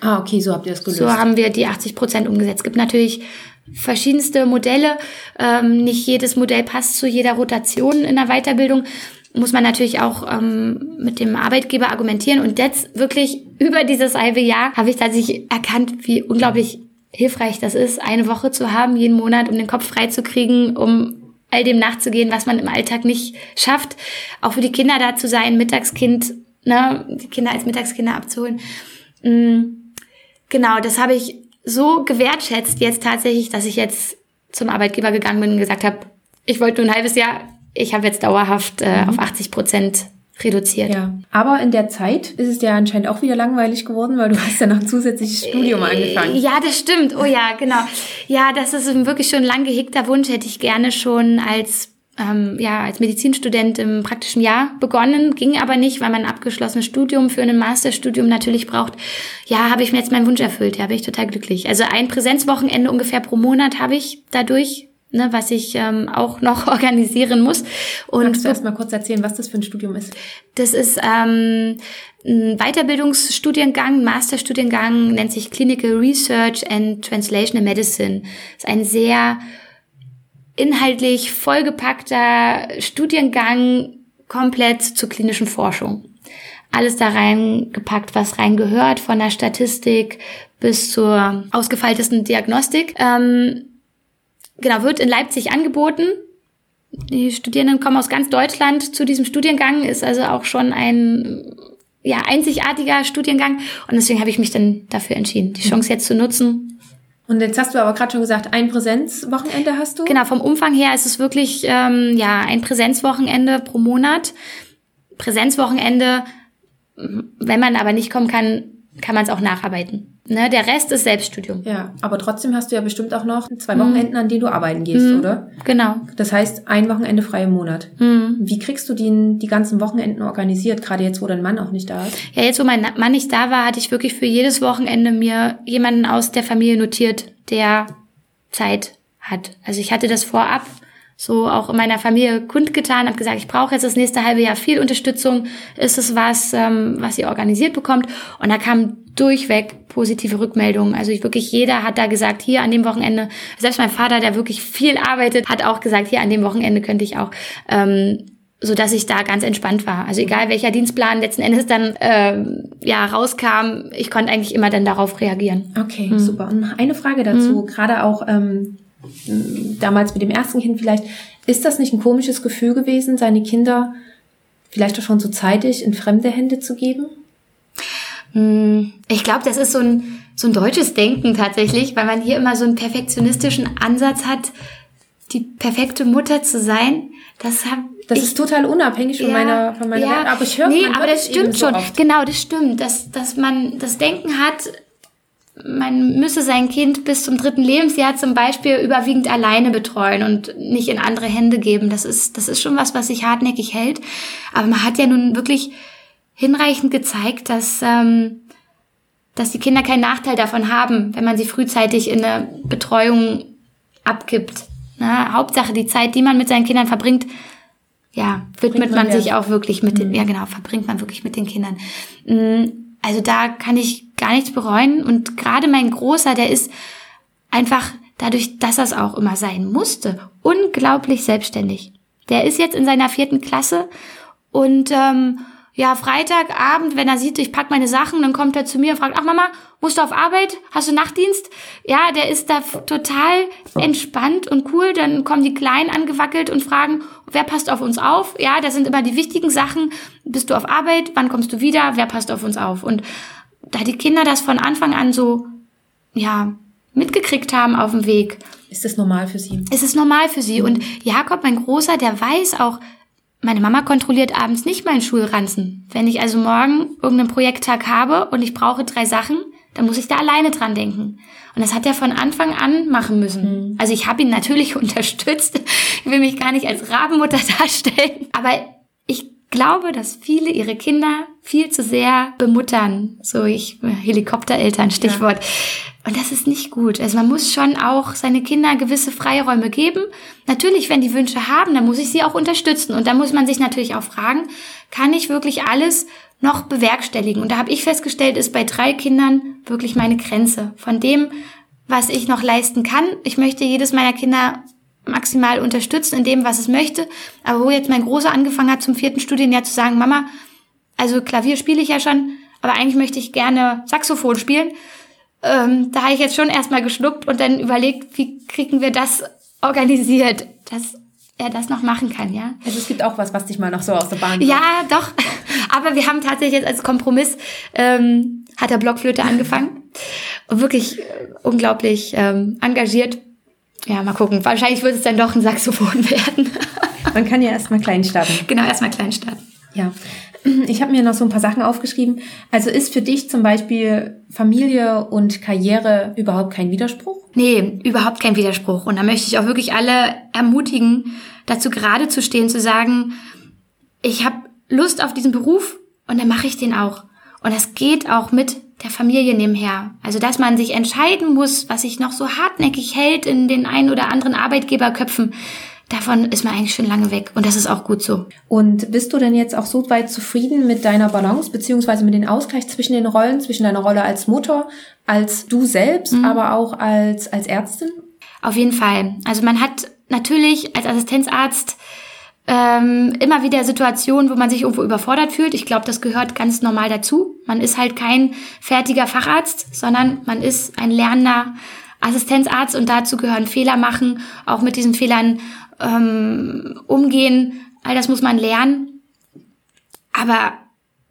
Ah, okay, so habt ihr das gelöst. So haben wir die 80 Prozent umgesetzt. Es gibt natürlich verschiedenste Modelle. Ähm, nicht jedes Modell passt zu jeder Rotation in der Weiterbildung. Muss man natürlich auch ähm, mit dem Arbeitgeber argumentieren. Und jetzt wirklich über dieses halbe Jahr habe ich tatsächlich erkannt, wie unglaublich hilfreich das ist, eine Woche zu haben, jeden Monat, um den Kopf frei zu kriegen, um all dem nachzugehen, was man im Alltag nicht schafft. Auch für die Kinder da zu sein, Mittagskind, ne, die Kinder als Mittagskinder abzuholen. Mm, Genau, das habe ich so gewertschätzt jetzt tatsächlich, dass ich jetzt zum Arbeitgeber gegangen bin und gesagt habe, ich wollte nur ein halbes Jahr, ich habe jetzt dauerhaft äh, auf 80 Prozent reduziert. ja. Aber in der Zeit ist es dir anscheinend auch wieder langweilig geworden, weil du hast ja noch ein zusätzliches Studium angefangen. Ja, das stimmt. Oh ja, genau. Ja, das ist ein wirklich schon lang gehegter Wunsch. Hätte ich gerne schon als ähm, ja als Medizinstudent im praktischen Jahr begonnen, ging aber nicht, weil man ein abgeschlossenes Studium für ein Masterstudium natürlich braucht. Ja, habe ich mir jetzt meinen Wunsch erfüllt. Ja, bin ich total glücklich. Also ein Präsenzwochenende ungefähr pro Monat habe ich dadurch. Ne, was ich ähm, auch noch organisieren muss. Und Magst du erst mal kurz erzählen, was das für ein Studium ist? das ist ähm, ein Weiterbildungsstudiengang, Masterstudiengang, nennt sich Clinical Research and Translational Medicine. Ist ein sehr inhaltlich vollgepackter Studiengang komplett zur klinischen Forschung. Alles da reingepackt, was reingehört, von der Statistik bis zur ausgefeiltesten Diagnostik. Ähm, genau, wird in Leipzig angeboten. Die Studierenden kommen aus ganz Deutschland zu diesem Studiengang, ist also auch schon ein ja, einzigartiger Studiengang. Und deswegen habe ich mich dann dafür entschieden, die Chance jetzt zu nutzen. Und jetzt hast du aber gerade schon gesagt, ein Präsenzwochenende hast du? Genau, vom Umfang her ist es wirklich ähm, ja ein Präsenzwochenende pro Monat. Präsenzwochenende, wenn man aber nicht kommen kann, kann man es auch nacharbeiten. Ne? Der Rest ist Selbststudium. Ja, aber trotzdem hast du ja bestimmt auch noch zwei Wochenenden, an denen du arbeiten gehst, oder? Genau. Das heißt, ein Wochenende frei im Monat. Mhm. Wie kriegst du die, die ganzen Wochenenden organisiert, gerade jetzt, wo dein Mann auch nicht da ist? Ja, jetzt wo mein Mann nicht da war, hatte ich wirklich für jedes Wochenende mir jemanden aus der Familie notiert, der Zeit hat. Also ich hatte das vorab so auch in meiner Familie kundgetan, habe gesagt, ich brauche jetzt das nächste halbe Jahr viel Unterstützung. Ist es was, ähm, was ihr organisiert bekommt? Und da kam durchweg positive Rückmeldungen. Also ich wirklich jeder hat da gesagt, hier an dem Wochenende, selbst mein Vater, der wirklich viel arbeitet, hat auch gesagt, hier an dem Wochenende könnte ich auch. Ähm, so dass ich da ganz entspannt war. Also egal welcher Dienstplan letzten Endes dann ähm, ja rauskam, ich konnte eigentlich immer dann darauf reagieren. Okay, super. Und noch eine Frage dazu, gerade auch ähm, damals mit dem ersten Kind vielleicht, ist das nicht ein komisches Gefühl gewesen, seine Kinder vielleicht auch schon so zeitig in fremde Hände zu geben? Hm, Ich glaube, das ist so ein, so ein deutsches Denken tatsächlich, weil man hier immer so einen perfektionistischen Ansatz hat, die perfekte Mutter zu sein. Das Das ich ist total unabhängig von meiner, von meiner Welt. Aber ich höre, nee, aber das stimmt so schon. oft. Genau, das stimmt, dass, dass man das Denken hat, man müsse sein Kind bis zum dritten Lebensjahr zum Beispiel überwiegend alleine betreuen und nicht in andere Hände geben. Das ist, das ist schon was, was sich hartnäckig hält. Aber man hat ja nun wirklich hinreichend gezeigt, dass, ähm, dass die Kinder keinen Nachteil davon haben, wenn man sie frühzeitig in eine Betreuung abgibt. Na, Hauptsache die Zeit, die man mit seinen Kindern verbringt, ja, widmet man, man sich auch wirklich mit den, mhm. ja genau, verbringt man wirklich mit den Kindern. Mm, also da kann ich gar nichts bereuen und gerade mein Großer, der ist einfach dadurch, dass er es auch immer sein musste, unglaublich selbstständig. Der ist jetzt in seiner vierten Klasse und ähm, ja, Freitagabend, wenn er sieht, ich pack meine Sachen, dann kommt er zu mir und fragt, ach Mama, musst du auf Arbeit? Hast du Nachtdienst? Ja, der ist da total entspannt und cool. Dann kommen die Kleinen angewackelt und fragen, wer passt auf uns auf? Ja, das sind immer die wichtigen Sachen. Bist du auf Arbeit? Wann kommst du wieder? Wer passt auf uns auf? Und da die Kinder das von Anfang an so, ja, mitgekriegt haben auf dem Weg. Ist das normal für sie? Ist es normal für sie. Und Jakob, mein Großer, der weiß auch, meine Mama kontrolliert abends nicht meinen Schulranzen. Wenn ich also morgen irgendeinen Projekttag habe und ich brauche drei Sachen, dann muss ich da alleine dran denken. Und das hat er von Anfang an machen müssen. Mhm. Also ich habe ihn natürlich unterstützt. Ich will mich gar nicht als Rabenmutter darstellen. Aber ich glaube, dass viele ihre Kinder viel zu sehr bemuttern. So ich Helikoptereltern Stichwort. Ja. Und das ist nicht gut. Also man muss schon auch seine Kinder gewisse Freiräume geben. Natürlich, wenn die Wünsche haben, dann muss ich sie auch unterstützen. Und da muss man sich natürlich auch fragen, kann ich wirklich alles noch bewerkstelligen? Und da habe ich festgestellt, ist bei drei Kindern wirklich meine Grenze. Von dem, was ich noch leisten kann. Ich möchte jedes meiner Kinder maximal unterstützen in dem, was es möchte. Aber wo jetzt mein Großer angefangen hat, zum vierten Studienjahr zu sagen, Mama, also Klavier spiele ich ja schon, aber eigentlich möchte ich gerne Saxophon spielen ähm, da habe ich jetzt schon erstmal geschluckt und dann überlegt, wie kriegen wir das organisiert, dass er das noch machen kann, ja. Also es gibt auch was, was dich mal noch so aus der Bahn Ja, doch. Aber wir haben tatsächlich jetzt als Kompromiss, ähm, hat er Blockflöte angefangen. Und wirklich äh, unglaublich ähm, engagiert. Ja, mal gucken. Wahrscheinlich wird es dann doch ein Saxophon werden. Man kann ja erstmal klein starten. Genau, erstmal klein starten. Ja. Ich habe mir noch so ein paar Sachen aufgeschrieben. Also ist für dich zum Beispiel Familie und Karriere überhaupt kein Widerspruch? Nee, überhaupt kein Widerspruch. Und da möchte ich auch wirklich alle ermutigen, dazu gerade zu stehen, zu sagen, ich habe Lust auf diesen Beruf und dann mache ich den auch. Und das geht auch mit der Familie nebenher. Also dass man sich entscheiden muss, was sich noch so hartnäckig hält in den ein oder anderen Arbeitgeberköpfen davon ist man eigentlich schon lange weg und das ist auch gut so. Und bist du denn jetzt auch so weit zufrieden mit deiner Balance beziehungsweise mit dem Ausgleich zwischen den Rollen, zwischen deiner Rolle als Mutter, als du selbst, mhm. aber auch als, als Ärztin? Auf jeden Fall. Also man hat natürlich als Assistenzarzt ähm, immer wieder Situationen, wo man sich irgendwo überfordert fühlt. Ich glaube, das gehört ganz normal dazu. Man ist halt kein fertiger Facharzt, sondern man ist ein lernender Assistenzarzt und dazu gehören Fehler machen, auch mit diesen Fehlern ähm, umgehen, all das muss man lernen. Aber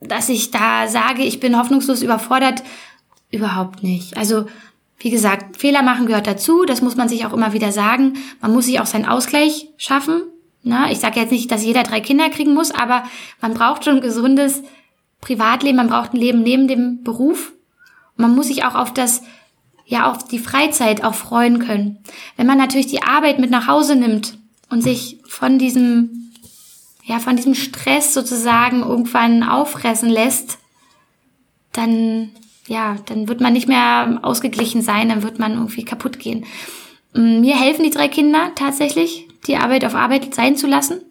dass ich da sage, ich bin hoffnungslos überfordert, überhaupt nicht. Also wie gesagt, Fehler machen gehört dazu, das muss man sich auch immer wieder sagen. Man muss sich auch seinen Ausgleich schaffen. Na, ich sage jetzt nicht, dass jeder drei Kinder kriegen muss, aber man braucht schon ein gesundes Privatleben, man braucht ein Leben neben dem Beruf. Und man muss sich auch auf das, ja, auf die Freizeit auch freuen können. Wenn man natürlich die Arbeit mit nach Hause nimmt, und sich von diesem, ja, von diesem Stress sozusagen irgendwann auffressen lässt, dann, ja, dann wird man nicht mehr ausgeglichen sein, dann wird man irgendwie kaputt gehen. Mm, mir helfen die drei Kinder tatsächlich, die Arbeit auf Arbeit sein zu lassen.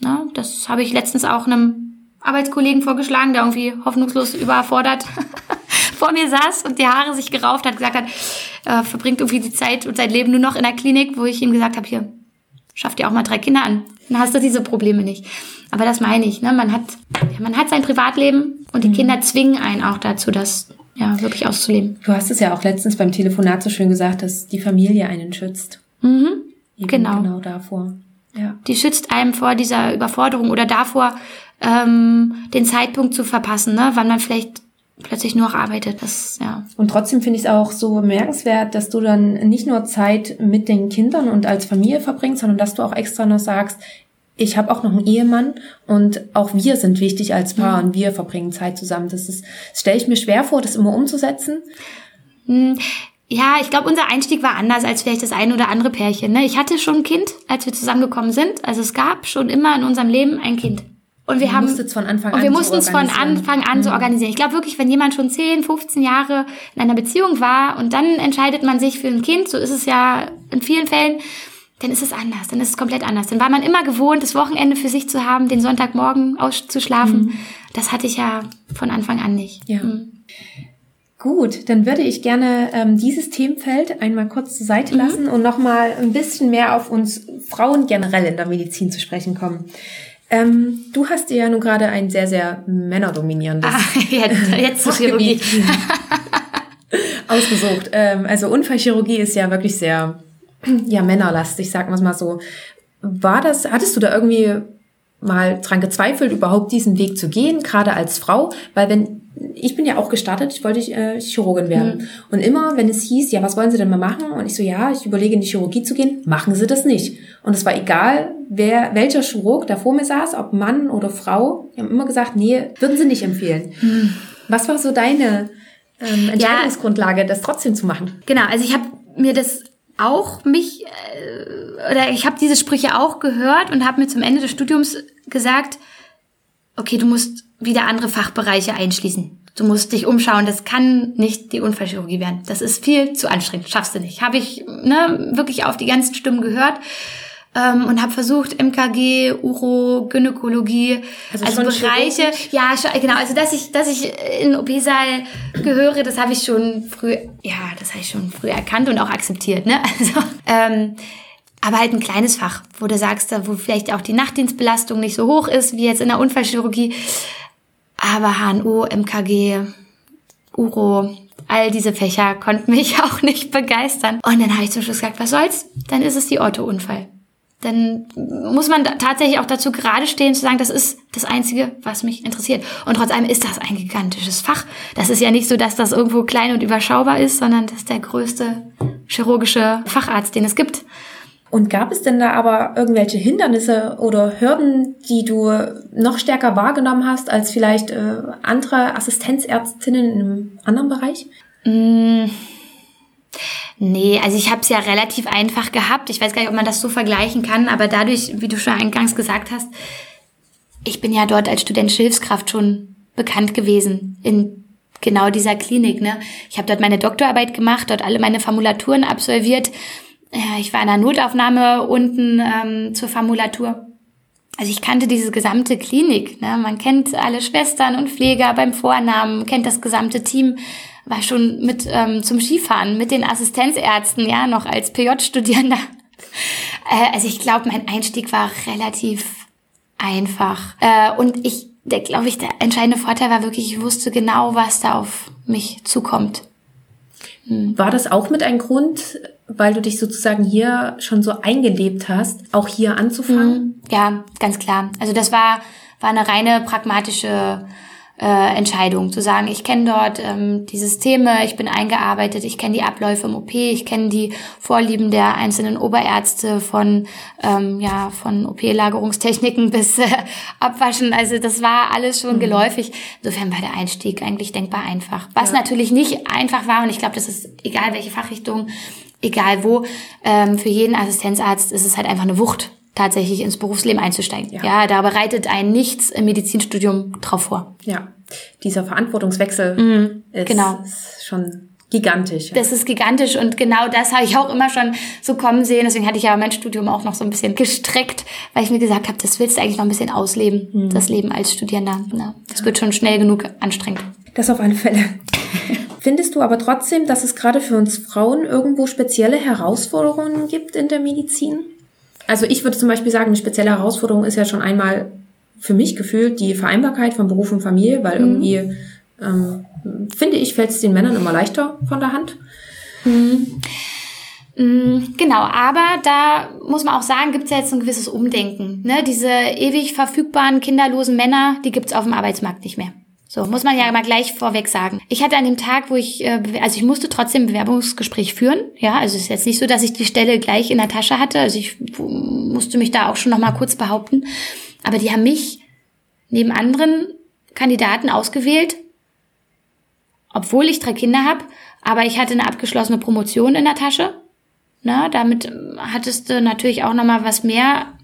Na, das habe ich letztens auch einem Arbeitskollegen vorgeschlagen, der irgendwie hoffnungslos überfordert vor mir saß und die Haare sich gerauft hat, gesagt hat, äh, verbringt irgendwie die Zeit und sein Leben nur noch in der Klinik, wo ich ihm gesagt habe, hier, schaff dir auch mal drei Kinder an. Dann hast du diese Probleme nicht. Aber das meine ich, ne? Man hat, man hat sein Privatleben und die mhm. Kinder zwingen einen auch dazu, das ja wirklich auszuleben. Du hast es ja auch letztens beim Telefonat so schön gesagt, dass die Familie einen schützt. Mhm. genau. Genau davor. Ja. Die schützt einem vor dieser Überforderung oder davor, ähm, den Zeitpunkt zu verpassen, ne? wann man vielleicht plötzlich nur noch arbeitet. Das, ja. Und trotzdem finde ich es auch so bemerkenswert, dass du dann nicht nur Zeit mit den Kindern und als Familie verbringst, sondern dass du auch extra noch sagst, ich habe auch noch einen Ehemann und auch wir sind wichtig als Paar mhm. und wir verbringen Zeit zusammen. Das ist, das stelle ich mir schwer vor, das immer umzusetzen. Hm, ja, ich glaube, unser Einstieg war anders als vielleicht das ein oder andere Pärchen. Ne? Ich hatte schon ein Kind, als wir zusammengekommen sind. Also es gab schon immer in unserem Leben ein Kind. Und wir haben musstet von Anfang und an wir mussten es von. Anfang an so organisieren. Ich glaube wirklich, wenn jemand schon 10, 15 Jahre in einer Beziehung war und dann entscheidet man sich für ein Kind, so ist es ja in vielen Fällen, dann ist es anders, dann ist es komplett anders. Dann war man immer gewohnt, das Wochenende für sich zu haben, den Sonntagmorgen auszuschlafen. Das hatte ich ja von Anfang an nicht. Ja. Mhm. Gut, dann würde ich gerne ähm, dieses Themenfeld einmal kurz zur Mhm. Seite lassen und nochmal ein bisschen mehr auf uns Frauen generell in der Medizin zu sprechen kommen. Ähm, du hast dir ja nun gerade ein sehr, sehr männerdominierendes Ah, jetzt, jetzt Chirurgie. Fachgebiet ausgesucht. Ähm, also Unfallchirurgie ist ja wirklich sehr ja, männerlastig, sagen wir es mal so. War das, hattest du da irgendwie mal dran gezweifelt, überhaupt diesen Weg zu gehen, gerade als Frau? Weil wenn, ich bin ja auch gestartet, ich wollte äh, Chirurgin werden. Und immer, wenn es hieß, ja, was wollen Sie denn mal machen? Und ich so, ja, ich überlege in die Chirurgie zu gehen, machen Sie das nicht. Und es war egal, wer, welcher Chirurg da vor mir saß, ob Mann oder Frau, die haben immer gesagt, nee, würden Sie nicht empfehlen. Was war so deine ähm, Entscheidungsgrundlage, das trotzdem zu machen? Genau, also ich habe mir das auch mich äh, oder ich habe diese Sprüche auch gehört und habe mir zum Ende des Studiums gesagt, okay, du musst wieder andere Fachbereiche einschließen. Du musst dich umschauen. Das kann nicht die Unfallchirurgie werden. Das ist viel zu anstrengend. Schaffst du nicht. Habe ich ne, wirklich auf die ganzen Stimmen gehört ähm, und habe versucht MKG, Uro, Gynäkologie, Also also, Bereiche. Ja, genau. Also dass ich, dass ich in OP-Saal gehöre, das habe ich schon früh, ja, das habe ich schon früh erkannt und auch akzeptiert. Ne? Also, ähm, aber halt ein kleines Fach, wo du sagst, wo vielleicht auch die Nachtdienstbelastung nicht so hoch ist wie jetzt in der Unfallchirurgie. Aber HNO, MKG, Uro, all diese Fächer konnten mich auch nicht begeistern. Und dann habe ich zum Schluss gesagt, was soll's? Dann ist es die Orthounfall. Dann muss man tatsächlich auch dazu gerade stehen, zu sagen, das ist das Einzige, was mich interessiert. Und trotz allem ist das ein gigantisches Fach. Das ist ja nicht so, dass das irgendwo klein und überschaubar ist, sondern das ist der größte chirurgische Facharzt, den es gibt. Und gab es denn da aber irgendwelche Hindernisse oder Hürden, die du noch stärker wahrgenommen hast als vielleicht äh, andere Assistenzärztinnen in einem anderen Bereich? Nee, also ich habe es ja relativ einfach gehabt. Ich weiß gar nicht, ob man das so vergleichen kann, aber dadurch, wie du schon eingangs gesagt hast, ich bin ja dort als studentische Hilfskraft schon bekannt gewesen in genau dieser Klinik. Ne? Ich habe dort meine Doktorarbeit gemacht, dort alle meine Formulaturen absolviert. Ich war in der Notaufnahme unten ähm, zur Formulatur. Also ich kannte diese gesamte Klinik. Ne? Man kennt alle Schwestern und Pfleger beim Vornamen, kennt das gesamte Team. War schon mit ähm, zum Skifahren mit den Assistenzärzten, ja, noch als PJ-Studierender. Äh, also ich glaube, mein Einstieg war relativ einfach. Äh, und ich, glaube ich, der entscheidende Vorteil war wirklich, ich wusste genau, was da auf mich zukommt. War das auch mit ein Grund, weil du dich sozusagen hier schon so eingelebt hast, auch hier anzufangen? Ja, ganz klar. Also das war, war eine reine pragmatische äh, Entscheidung, zu sagen, ich kenne dort ähm, die Systeme, ich bin eingearbeitet, ich kenne die Abläufe im OP, ich kenne die Vorlieben der einzelnen Oberärzte von ähm, ja von OP-Lagerungstechniken bis äh, Abwaschen. Also das war alles schon geläufig. Insofern war der Einstieg eigentlich denkbar einfach. Was natürlich nicht einfach war und ich glaube, das ist egal welche Fachrichtung, egal wo, ähm, für jeden Assistenzarzt ist es halt einfach eine Wucht tatsächlich ins Berufsleben einzusteigen. Ja. Ja, da bereitet einen nichts im Medizinstudium drauf vor. Ja, dieser Verantwortungswechsel ist, genau. ist schon gigantisch. Das ist gigantisch und genau das habe ich auch immer schon so kommen sehen. Deswegen hatte ich ja mein Studium auch noch so ein bisschen gestreckt, weil ich mir gesagt habe, das willst du eigentlich noch ein bisschen ausleben, das Leben als Studierender. Ne? Das wird schon schnell genug anstrengend. Das auf alle Fälle. Findest du aber trotzdem, dass es gerade für uns Frauen irgendwo spezielle Herausforderungen gibt in der Medizin? Also ich würde zum Beispiel sagen, eine spezielle Herausforderung ist ja schon einmal für mich gefühlt die Vereinbarkeit von Beruf und Familie, weil irgendwie, ähm, finde ich, fällt es den Männern immer leichter von der Hand. Mm, Genau, aber da muss man auch sagen, gibt es ja jetzt ein gewisses Umdenken. Ne? Diese ewig verfügbaren kinderlosen Männer, die gibt's auf dem Arbeitsmarkt nicht mehr. So, muss man ja mal gleich vorweg sagen. Ich hatte an dem Tag, wo ich, äh, also ich musste trotzdem ein Bewerbungsgespräch führen. Ja, also es ist jetzt nicht so, dass ich die Stelle gleich in der Tasche hatte. Also ich musste mich da auch schon noch mal kurz behaupten. Aber die haben mich neben anderen Kandidaten ausgewählt, obwohl ich drei Kinder habe. Aber ich hatte eine abgeschlossene Promotion in der Tasche. Na, damit ähm, hattest du natürlich auch noch mal was mehr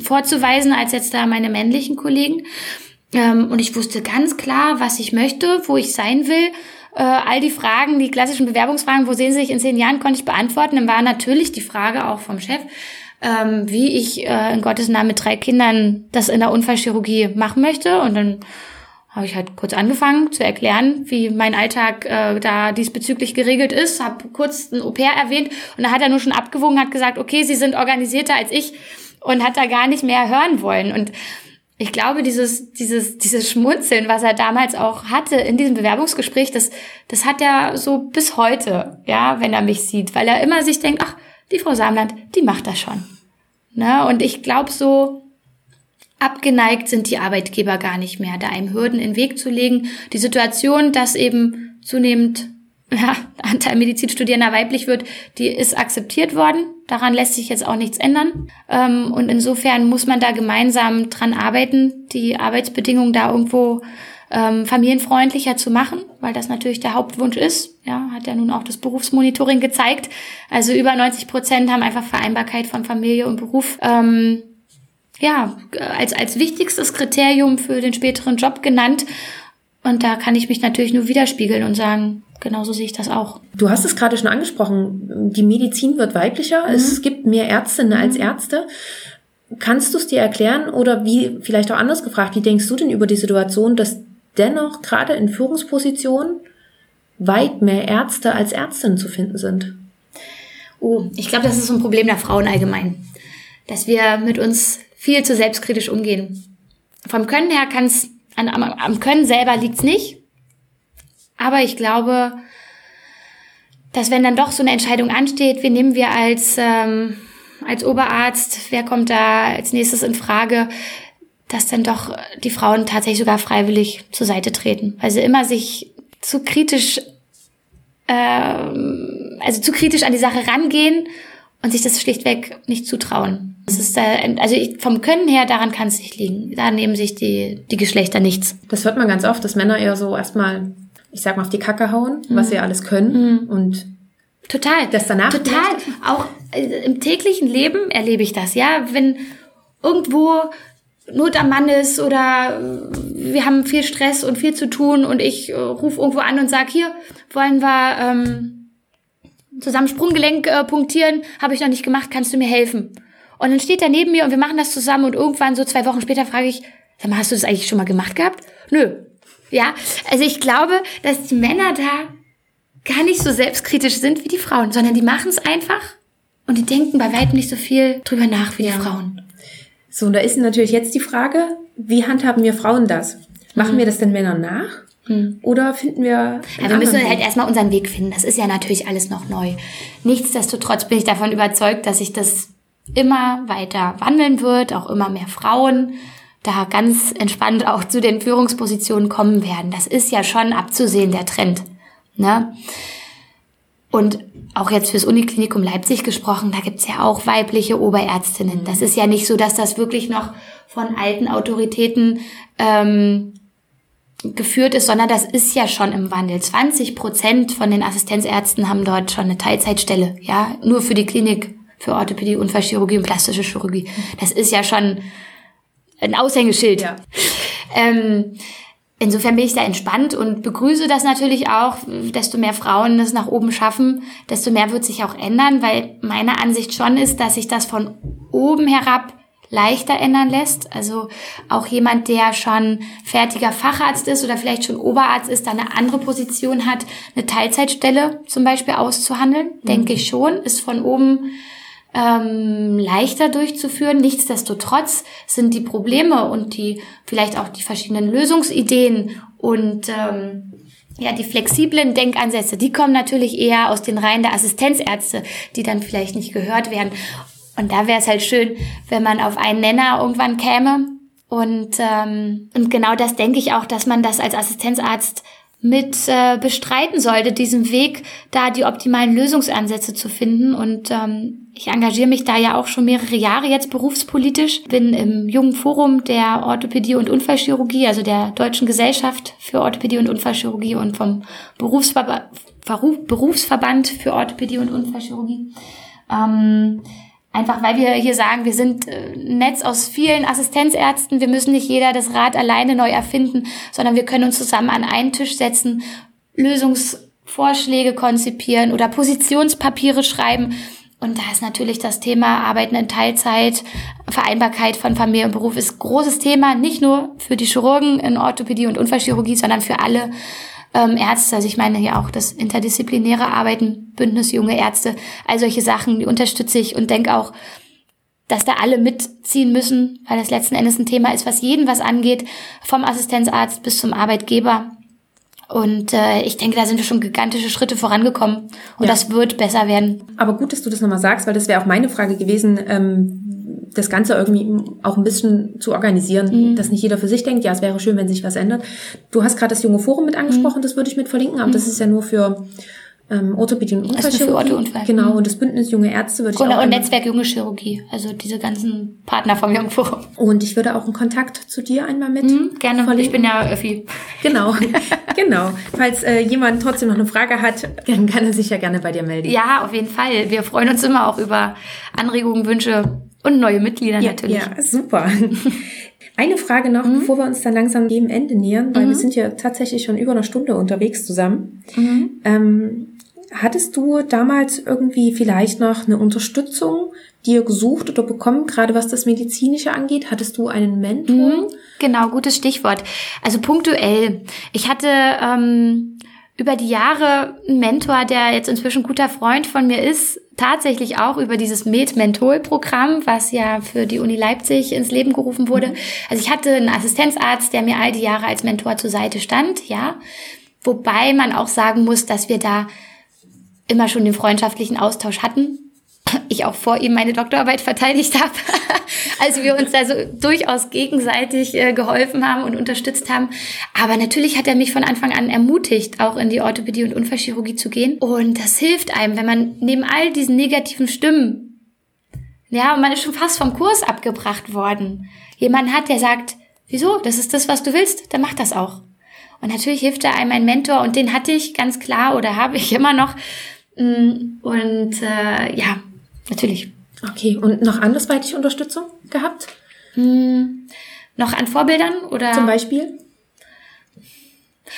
vorzuweisen als jetzt da meine männlichen Kollegen. Ähm, und ich wusste ganz klar, was ich möchte, wo ich sein will. Äh, all die Fragen, die klassischen Bewerbungsfragen, wo sehen Sie sich in zehn Jahren, konnte ich beantworten. Dann war natürlich die Frage auch vom Chef, ähm, wie ich äh, in Gottes Namen mit drei Kindern das in der Unfallchirurgie machen möchte. Und dann habe ich halt kurz angefangen zu erklären, wie mein Alltag äh, da diesbezüglich geregelt ist, habe kurz ein Au-pair erwähnt und da hat er nur schon abgewogen, hat gesagt, okay, Sie sind organisierter als ich und hat da gar nicht mehr hören wollen. Und ich glaube, dieses, dieses, dieses Schmunzeln, was er damals auch hatte in diesem Bewerbungsgespräch, das, das hat er so bis heute, ja, wenn er mich sieht, weil er immer sich denkt, ach, die Frau Samland, die macht das schon. Ne? Und ich glaube, so abgeneigt sind die Arbeitgeber gar nicht mehr, da einem Hürden in den Weg zu legen. Die Situation, dass eben zunehmend ja, Anteil Medizinstudierender weiblich wird, die ist akzeptiert worden. Daran lässt sich jetzt auch nichts ändern. Ähm, und insofern muss man da gemeinsam dran arbeiten, die Arbeitsbedingungen da irgendwo ähm, familienfreundlicher zu machen, weil das natürlich der Hauptwunsch ist. Ja, hat ja nun auch das Berufsmonitoring gezeigt. Also über 90 Prozent haben einfach Vereinbarkeit von Familie und Beruf ähm, ja als als wichtigstes Kriterium für den späteren Job genannt. Und da kann ich mich natürlich nur widerspiegeln und sagen, genauso sehe ich das auch. Du hast es gerade schon angesprochen, die Medizin wird weiblicher, mhm. es gibt mehr Ärztinnen mhm. als Ärzte. Kannst du es dir erklären oder wie, vielleicht auch anders gefragt, wie denkst du denn über die Situation, dass dennoch gerade in Führungspositionen weit mehr Ärzte als Ärztinnen zu finden sind? Oh, ich glaube, das ist so ein Problem der Frauen allgemein, dass wir mit uns viel zu selbstkritisch umgehen. Vom Können her kann es, am, am Können selber liegt's nicht, aber ich glaube, dass wenn dann doch so eine Entscheidung ansteht, wen nehmen wir als, ähm, als Oberarzt, wer kommt da als nächstes in Frage, dass dann doch die Frauen tatsächlich sogar freiwillig zur Seite treten, weil sie immer sich zu kritisch, ähm, also zu kritisch an die Sache rangehen und sich das schlichtweg nicht zutrauen. Das ist da, also ich, vom Können her, daran kann es nicht liegen. Da nehmen sich die, die Geschlechter nichts. Das hört man ganz oft, dass Männer eher so erstmal ich sag mal, auf die Kacke hauen, mhm. was sie alles können mhm. und total. das danach total. auch äh, im täglichen Leben erlebe ich das ja. Wenn irgendwo Not am Mann ist oder äh, wir haben viel Stress und viel zu tun und ich äh, rufe irgendwo an und sag hier wollen wir ähm, zusammen Sprunggelenk äh, punktieren? Habe ich noch nicht gemacht kannst du mir helfen? Und dann steht er neben mir und wir machen das zusammen und irgendwann so zwei Wochen später frage ich sag mal hast du das eigentlich schon mal gemacht gehabt? Nö ja, also ich glaube, dass die Männer da gar nicht so selbstkritisch sind wie die Frauen, sondern die machen es einfach und die denken bei weitem nicht so viel drüber nach wie ja. die Frauen. So, und da ist natürlich jetzt die Frage, wie handhaben wir Frauen das? Machen mhm. wir das den Männern nach? Mhm. Oder finden wir. Ja, wir müssen halt erstmal unseren Weg finden. Das ist ja natürlich alles noch neu. Nichtsdestotrotz bin ich davon überzeugt, dass sich das immer weiter wandeln wird, auch immer mehr Frauen da ganz entspannt auch zu den Führungspositionen kommen werden. Das ist ja schon abzusehen, der Trend. Ne? Und auch jetzt fürs Uniklinikum Leipzig gesprochen, da gibt's ja auch weibliche Oberärztinnen. Das ist ja nicht so, dass das wirklich noch von alten Autoritäten ähm, geführt ist, sondern das ist ja schon im Wandel. 20 Prozent von den Assistenzärzten haben dort schon eine Teilzeitstelle, ja, nur für die Klinik, für Orthopädie, Unfallchirurgie und plastische Chirurgie. Das ist ja schon ein Aushängeschild. Ja. Ähm, insofern bin ich da entspannt und begrüße das natürlich auch. Desto mehr Frauen das nach oben schaffen, desto mehr wird sich auch ändern, weil meine Ansicht schon ist, dass sich das von oben herab leichter ändern lässt. Also auch jemand, der schon fertiger Facharzt ist oder vielleicht schon Oberarzt ist, da eine andere Position hat, eine Teilzeitstelle zum Beispiel auszuhandeln, mhm. denke ich schon, ist von oben ähm, leichter durchzuführen. Nichtsdestotrotz sind die Probleme und die vielleicht auch die verschiedenen Lösungsideen und ähm, ja, die flexiblen Denkansätze, die kommen natürlich eher aus den Reihen der Assistenzärzte, die dann vielleicht nicht gehört werden. Und da wäre es halt schön, wenn man auf einen Nenner irgendwann käme. Und, ähm, und genau das denke ich auch, dass man das als Assistenzarzt mit äh, bestreiten sollte, diesen Weg, da die optimalen Lösungsansätze zu finden. Und ähm, ich engagiere mich da ja auch schon mehrere Jahre jetzt berufspolitisch, bin im jungen Forum der Orthopädie und Unfallchirurgie, also der Deutschen Gesellschaft für Orthopädie und Unfallchirurgie und vom Berufsverba Berufsverband für Orthopädie und Unfallchirurgie. Ähm, Einfach weil wir hier sagen, wir sind äh, ein Netz aus vielen Assistenzärzten. Wir müssen nicht jeder das Rad alleine neu erfinden, sondern wir können uns zusammen an einen Tisch setzen, Lösungsvorschläge konzipieren oder Positionspapiere schreiben. Und da ist natürlich das Thema Arbeiten in Teilzeit, Vereinbarkeit von Familie und Beruf ist großes Thema, nicht nur für die Chirurgen in Orthopädie und Unfallchirurgie, sondern für alle ähm, Ärzte. Also ich meine hier auch das interdisziplinäre Arbeiten, Bündnis junge Ärzte, all solche Sachen, die unterstütze ich und denke auch, dass da alle mitziehen müssen, weil das letzten Endes ein Thema ist, was jeden was angeht, vom Assistenzarzt bis zum Arbeitgeber. Und äh, ich denke, da sind wir schon gigantische Schritte vorangekommen und ja. das wird besser werden. Aber gut, dass du das nochmal sagst, weil das wäre auch meine Frage gewesen, ähm, das Ganze irgendwie auch ein bisschen zu organisieren, mhm. dass nicht jeder für sich denkt, ja, es wäre schön, wenn sich was ändert. Du hast gerade das junge Forum mit angesprochen, mhm. das würde ich mit verlinken, aber mhm. das ist ja nur für ähm, Orthopädie und Unfallchirurgie. Also genau, und das Bündnis Junge Ärzte würde ich genau, auch... Und Netzwerk Junge Chirurgie, also diese ganzen Partner vom Jungen Forum. Und ich würde auch einen Kontakt zu dir einmal mit mhm, Gerne, verlinken. ich bin ja Öffi. Genau, genau. Falls äh, jemand trotzdem noch eine Frage hat, dann kann er sich ja gerne bei dir melden. Ja, auf jeden Fall. Wir freuen uns immer auch über Anregungen, Wünsche und neue Mitglieder ja, natürlich. Ja, super. Eine Frage noch, mhm. bevor wir uns dann langsam dem Ende nähern, weil mhm. wir sind ja tatsächlich schon über eine Stunde unterwegs zusammen. Mhm. Ähm, hattest du damals irgendwie vielleicht noch eine Unterstützung dir gesucht oder bekommen, gerade was das Medizinische angeht? Hattest du einen Mentor? Mhm. Genau, gutes Stichwort. Also punktuell. Ich hatte ähm, über die Jahre einen Mentor, der jetzt inzwischen guter Freund von mir ist, tatsächlich auch über dieses Med-Menthol-Programm, was ja für die Uni Leipzig ins Leben gerufen wurde. Mhm. Also ich hatte einen Assistenzarzt, der mir all die Jahre als Mentor zur Seite stand, ja. Wobei man auch sagen muss, dass wir da immer schon den freundschaftlichen Austausch hatten ich auch vor ihm meine Doktorarbeit verteidigt habe. also wir uns da so durchaus gegenseitig äh, geholfen haben und unterstützt haben. Aber natürlich hat er mich von Anfang an ermutigt, auch in die Orthopädie und Unfallchirurgie zu gehen. Und das hilft einem, wenn man neben all diesen negativen Stimmen, ja, man ist schon fast vom Kurs abgebracht worden, jemand hat, der sagt, wieso, das ist das, was du willst, dann mach das auch. Und natürlich hilft da einem ein Mentor und den hatte ich ganz klar oder habe ich immer noch. Mm, und äh, ja, natürlich. Okay, und noch andersweitig Unterstützung gehabt? Hm, noch an Vorbildern oder? Zum Beispiel?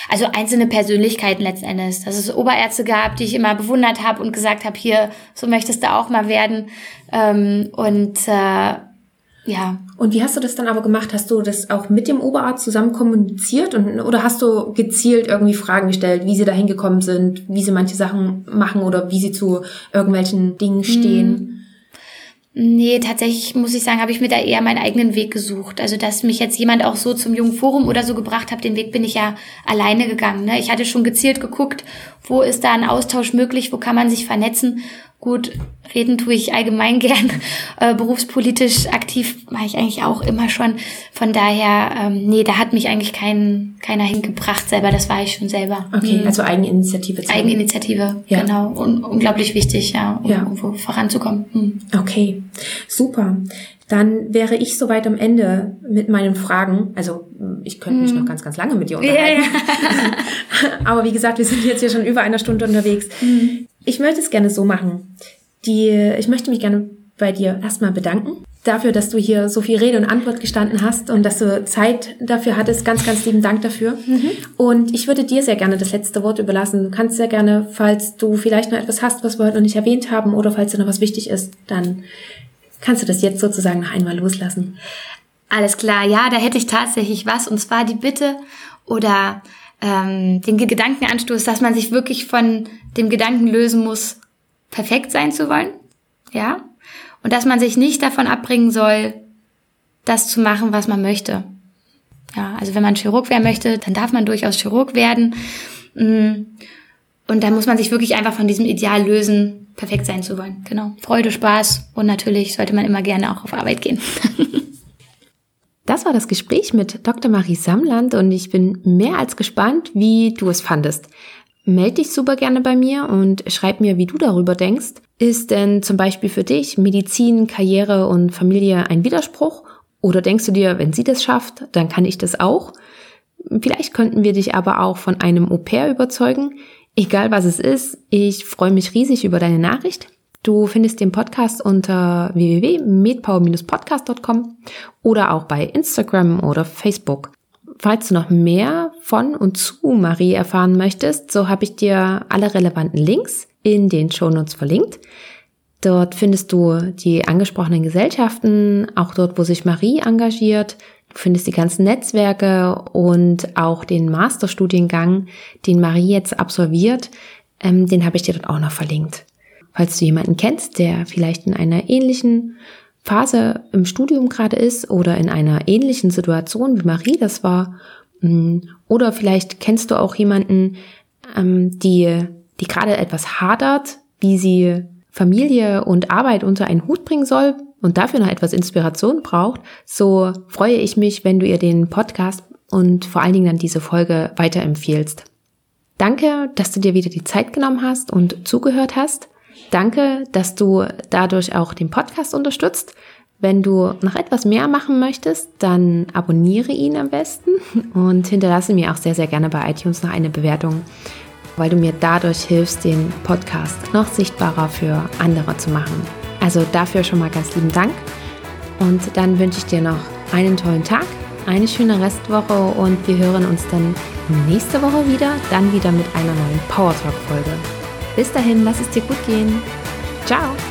Also einzelne Persönlichkeiten letzten Endes. Dass es Oberärzte gab, die ich immer bewundert habe und gesagt habe, hier, so möchtest du auch mal werden. Ähm, und äh, ja. Und wie hast du das dann aber gemacht? Hast du das auch mit dem Oberarzt zusammen kommuniziert und, oder hast du gezielt irgendwie Fragen gestellt, wie sie da hingekommen sind, wie sie manche Sachen machen oder wie sie zu irgendwelchen Dingen stehen? Hm. Nee, tatsächlich muss ich sagen, habe ich mir da eher meinen eigenen Weg gesucht. Also, dass mich jetzt jemand auch so zum Jungen Forum oder so gebracht hat, den Weg bin ich ja alleine gegangen. Ne? Ich hatte schon gezielt geguckt, wo ist da ein Austausch möglich, wo kann man sich vernetzen. Gut, reden tue ich allgemein gern. Äh, berufspolitisch aktiv war ich eigentlich auch immer schon. Von daher, ähm, nee, da hat mich eigentlich kein, keiner hingebracht selber. Das war ich schon selber. Okay, mhm. also Eigeninitiative. Eigeninitiative, ja. genau. Und unglaublich wichtig, ja, um ja. irgendwo voranzukommen. Mhm. Okay, super. Dann wäre ich soweit am Ende mit meinen Fragen. Also ich könnte mich mhm. noch ganz, ganz lange mit dir unterhalten. Ja, ja. Aber wie gesagt, wir sind jetzt hier schon über einer Stunde unterwegs. Mhm. Ich möchte es gerne so machen. Die, ich möchte mich gerne bei dir erstmal bedanken dafür, dass du hier so viel Rede und Antwort gestanden hast und dass du Zeit dafür hattest. Ganz, ganz lieben Dank dafür. Mhm. Und ich würde dir sehr gerne das letzte Wort überlassen. Du kannst sehr gerne, falls du vielleicht noch etwas hast, was wir heute noch nicht erwähnt haben oder falls dir noch was wichtig ist, dann kannst du das jetzt sozusagen noch einmal loslassen. Alles klar, ja, da hätte ich tatsächlich was und zwar die Bitte oder ähm, den Gedankenanstoß, dass man sich wirklich von dem Gedanken lösen muss, perfekt sein zu wollen, ja, und dass man sich nicht davon abbringen soll, das zu machen, was man möchte. Ja, also wenn man Chirurg werden möchte, dann darf man durchaus Chirurg werden. Mm. Und da muss man sich wirklich einfach von diesem Ideal lösen, perfekt sein zu wollen. Genau. Freude, Spaß und natürlich sollte man immer gerne auch auf Arbeit gehen. Das war das Gespräch mit Dr. Marie Samland und ich bin mehr als gespannt, wie du es fandest. Meld dich super gerne bei mir und schreib mir, wie du darüber denkst. Ist denn zum Beispiel für dich Medizin, Karriere und Familie ein Widerspruch? Oder denkst du dir, wenn sie das schafft, dann kann ich das auch? Vielleicht könnten wir dich aber auch von einem Au-pair überzeugen. Egal was es ist, ich freue mich riesig über deine Nachricht. Du findest den Podcast unter www.medpower-podcast.com oder auch bei Instagram oder Facebook. Falls du noch mehr von und zu Marie erfahren möchtest, so habe ich dir alle relevanten Links in den Shownotes verlinkt. Dort findest du die angesprochenen Gesellschaften, auch dort, wo sich Marie engagiert. Du findest die ganzen Netzwerke und auch den Masterstudiengang, den Marie jetzt absolviert. Ähm, den habe ich dir dort auch noch verlinkt. Falls du jemanden kennst, der vielleicht in einer ähnlichen Phase im Studium gerade ist oder in einer ähnlichen Situation wie Marie das war, mm, oder vielleicht kennst du auch jemanden, ähm, die, die gerade etwas hadert, wie sie Familie und Arbeit unter einen Hut bringen soll und dafür noch etwas Inspiration braucht, so freue ich mich, wenn du ihr den Podcast und vor allen Dingen dann diese Folge weiterempfiehlst. Danke, dass du dir wieder die Zeit genommen hast und zugehört hast. Danke, dass du dadurch auch den Podcast unterstützt. Wenn du noch etwas mehr machen möchtest, dann abonniere ihn am besten und hinterlasse mir auch sehr, sehr gerne bei iTunes noch eine Bewertung, weil du mir dadurch hilfst, den Podcast noch sichtbarer für andere zu machen. Also dafür schon mal ganz lieben Dank. Und dann wünsche ich dir noch einen tollen Tag, eine schöne Restwoche und wir hören uns dann nächste Woche wieder, dann wieder mit einer neuen Power Talk Folge. Bis dahin, lass es dir gut gehen. Ciao!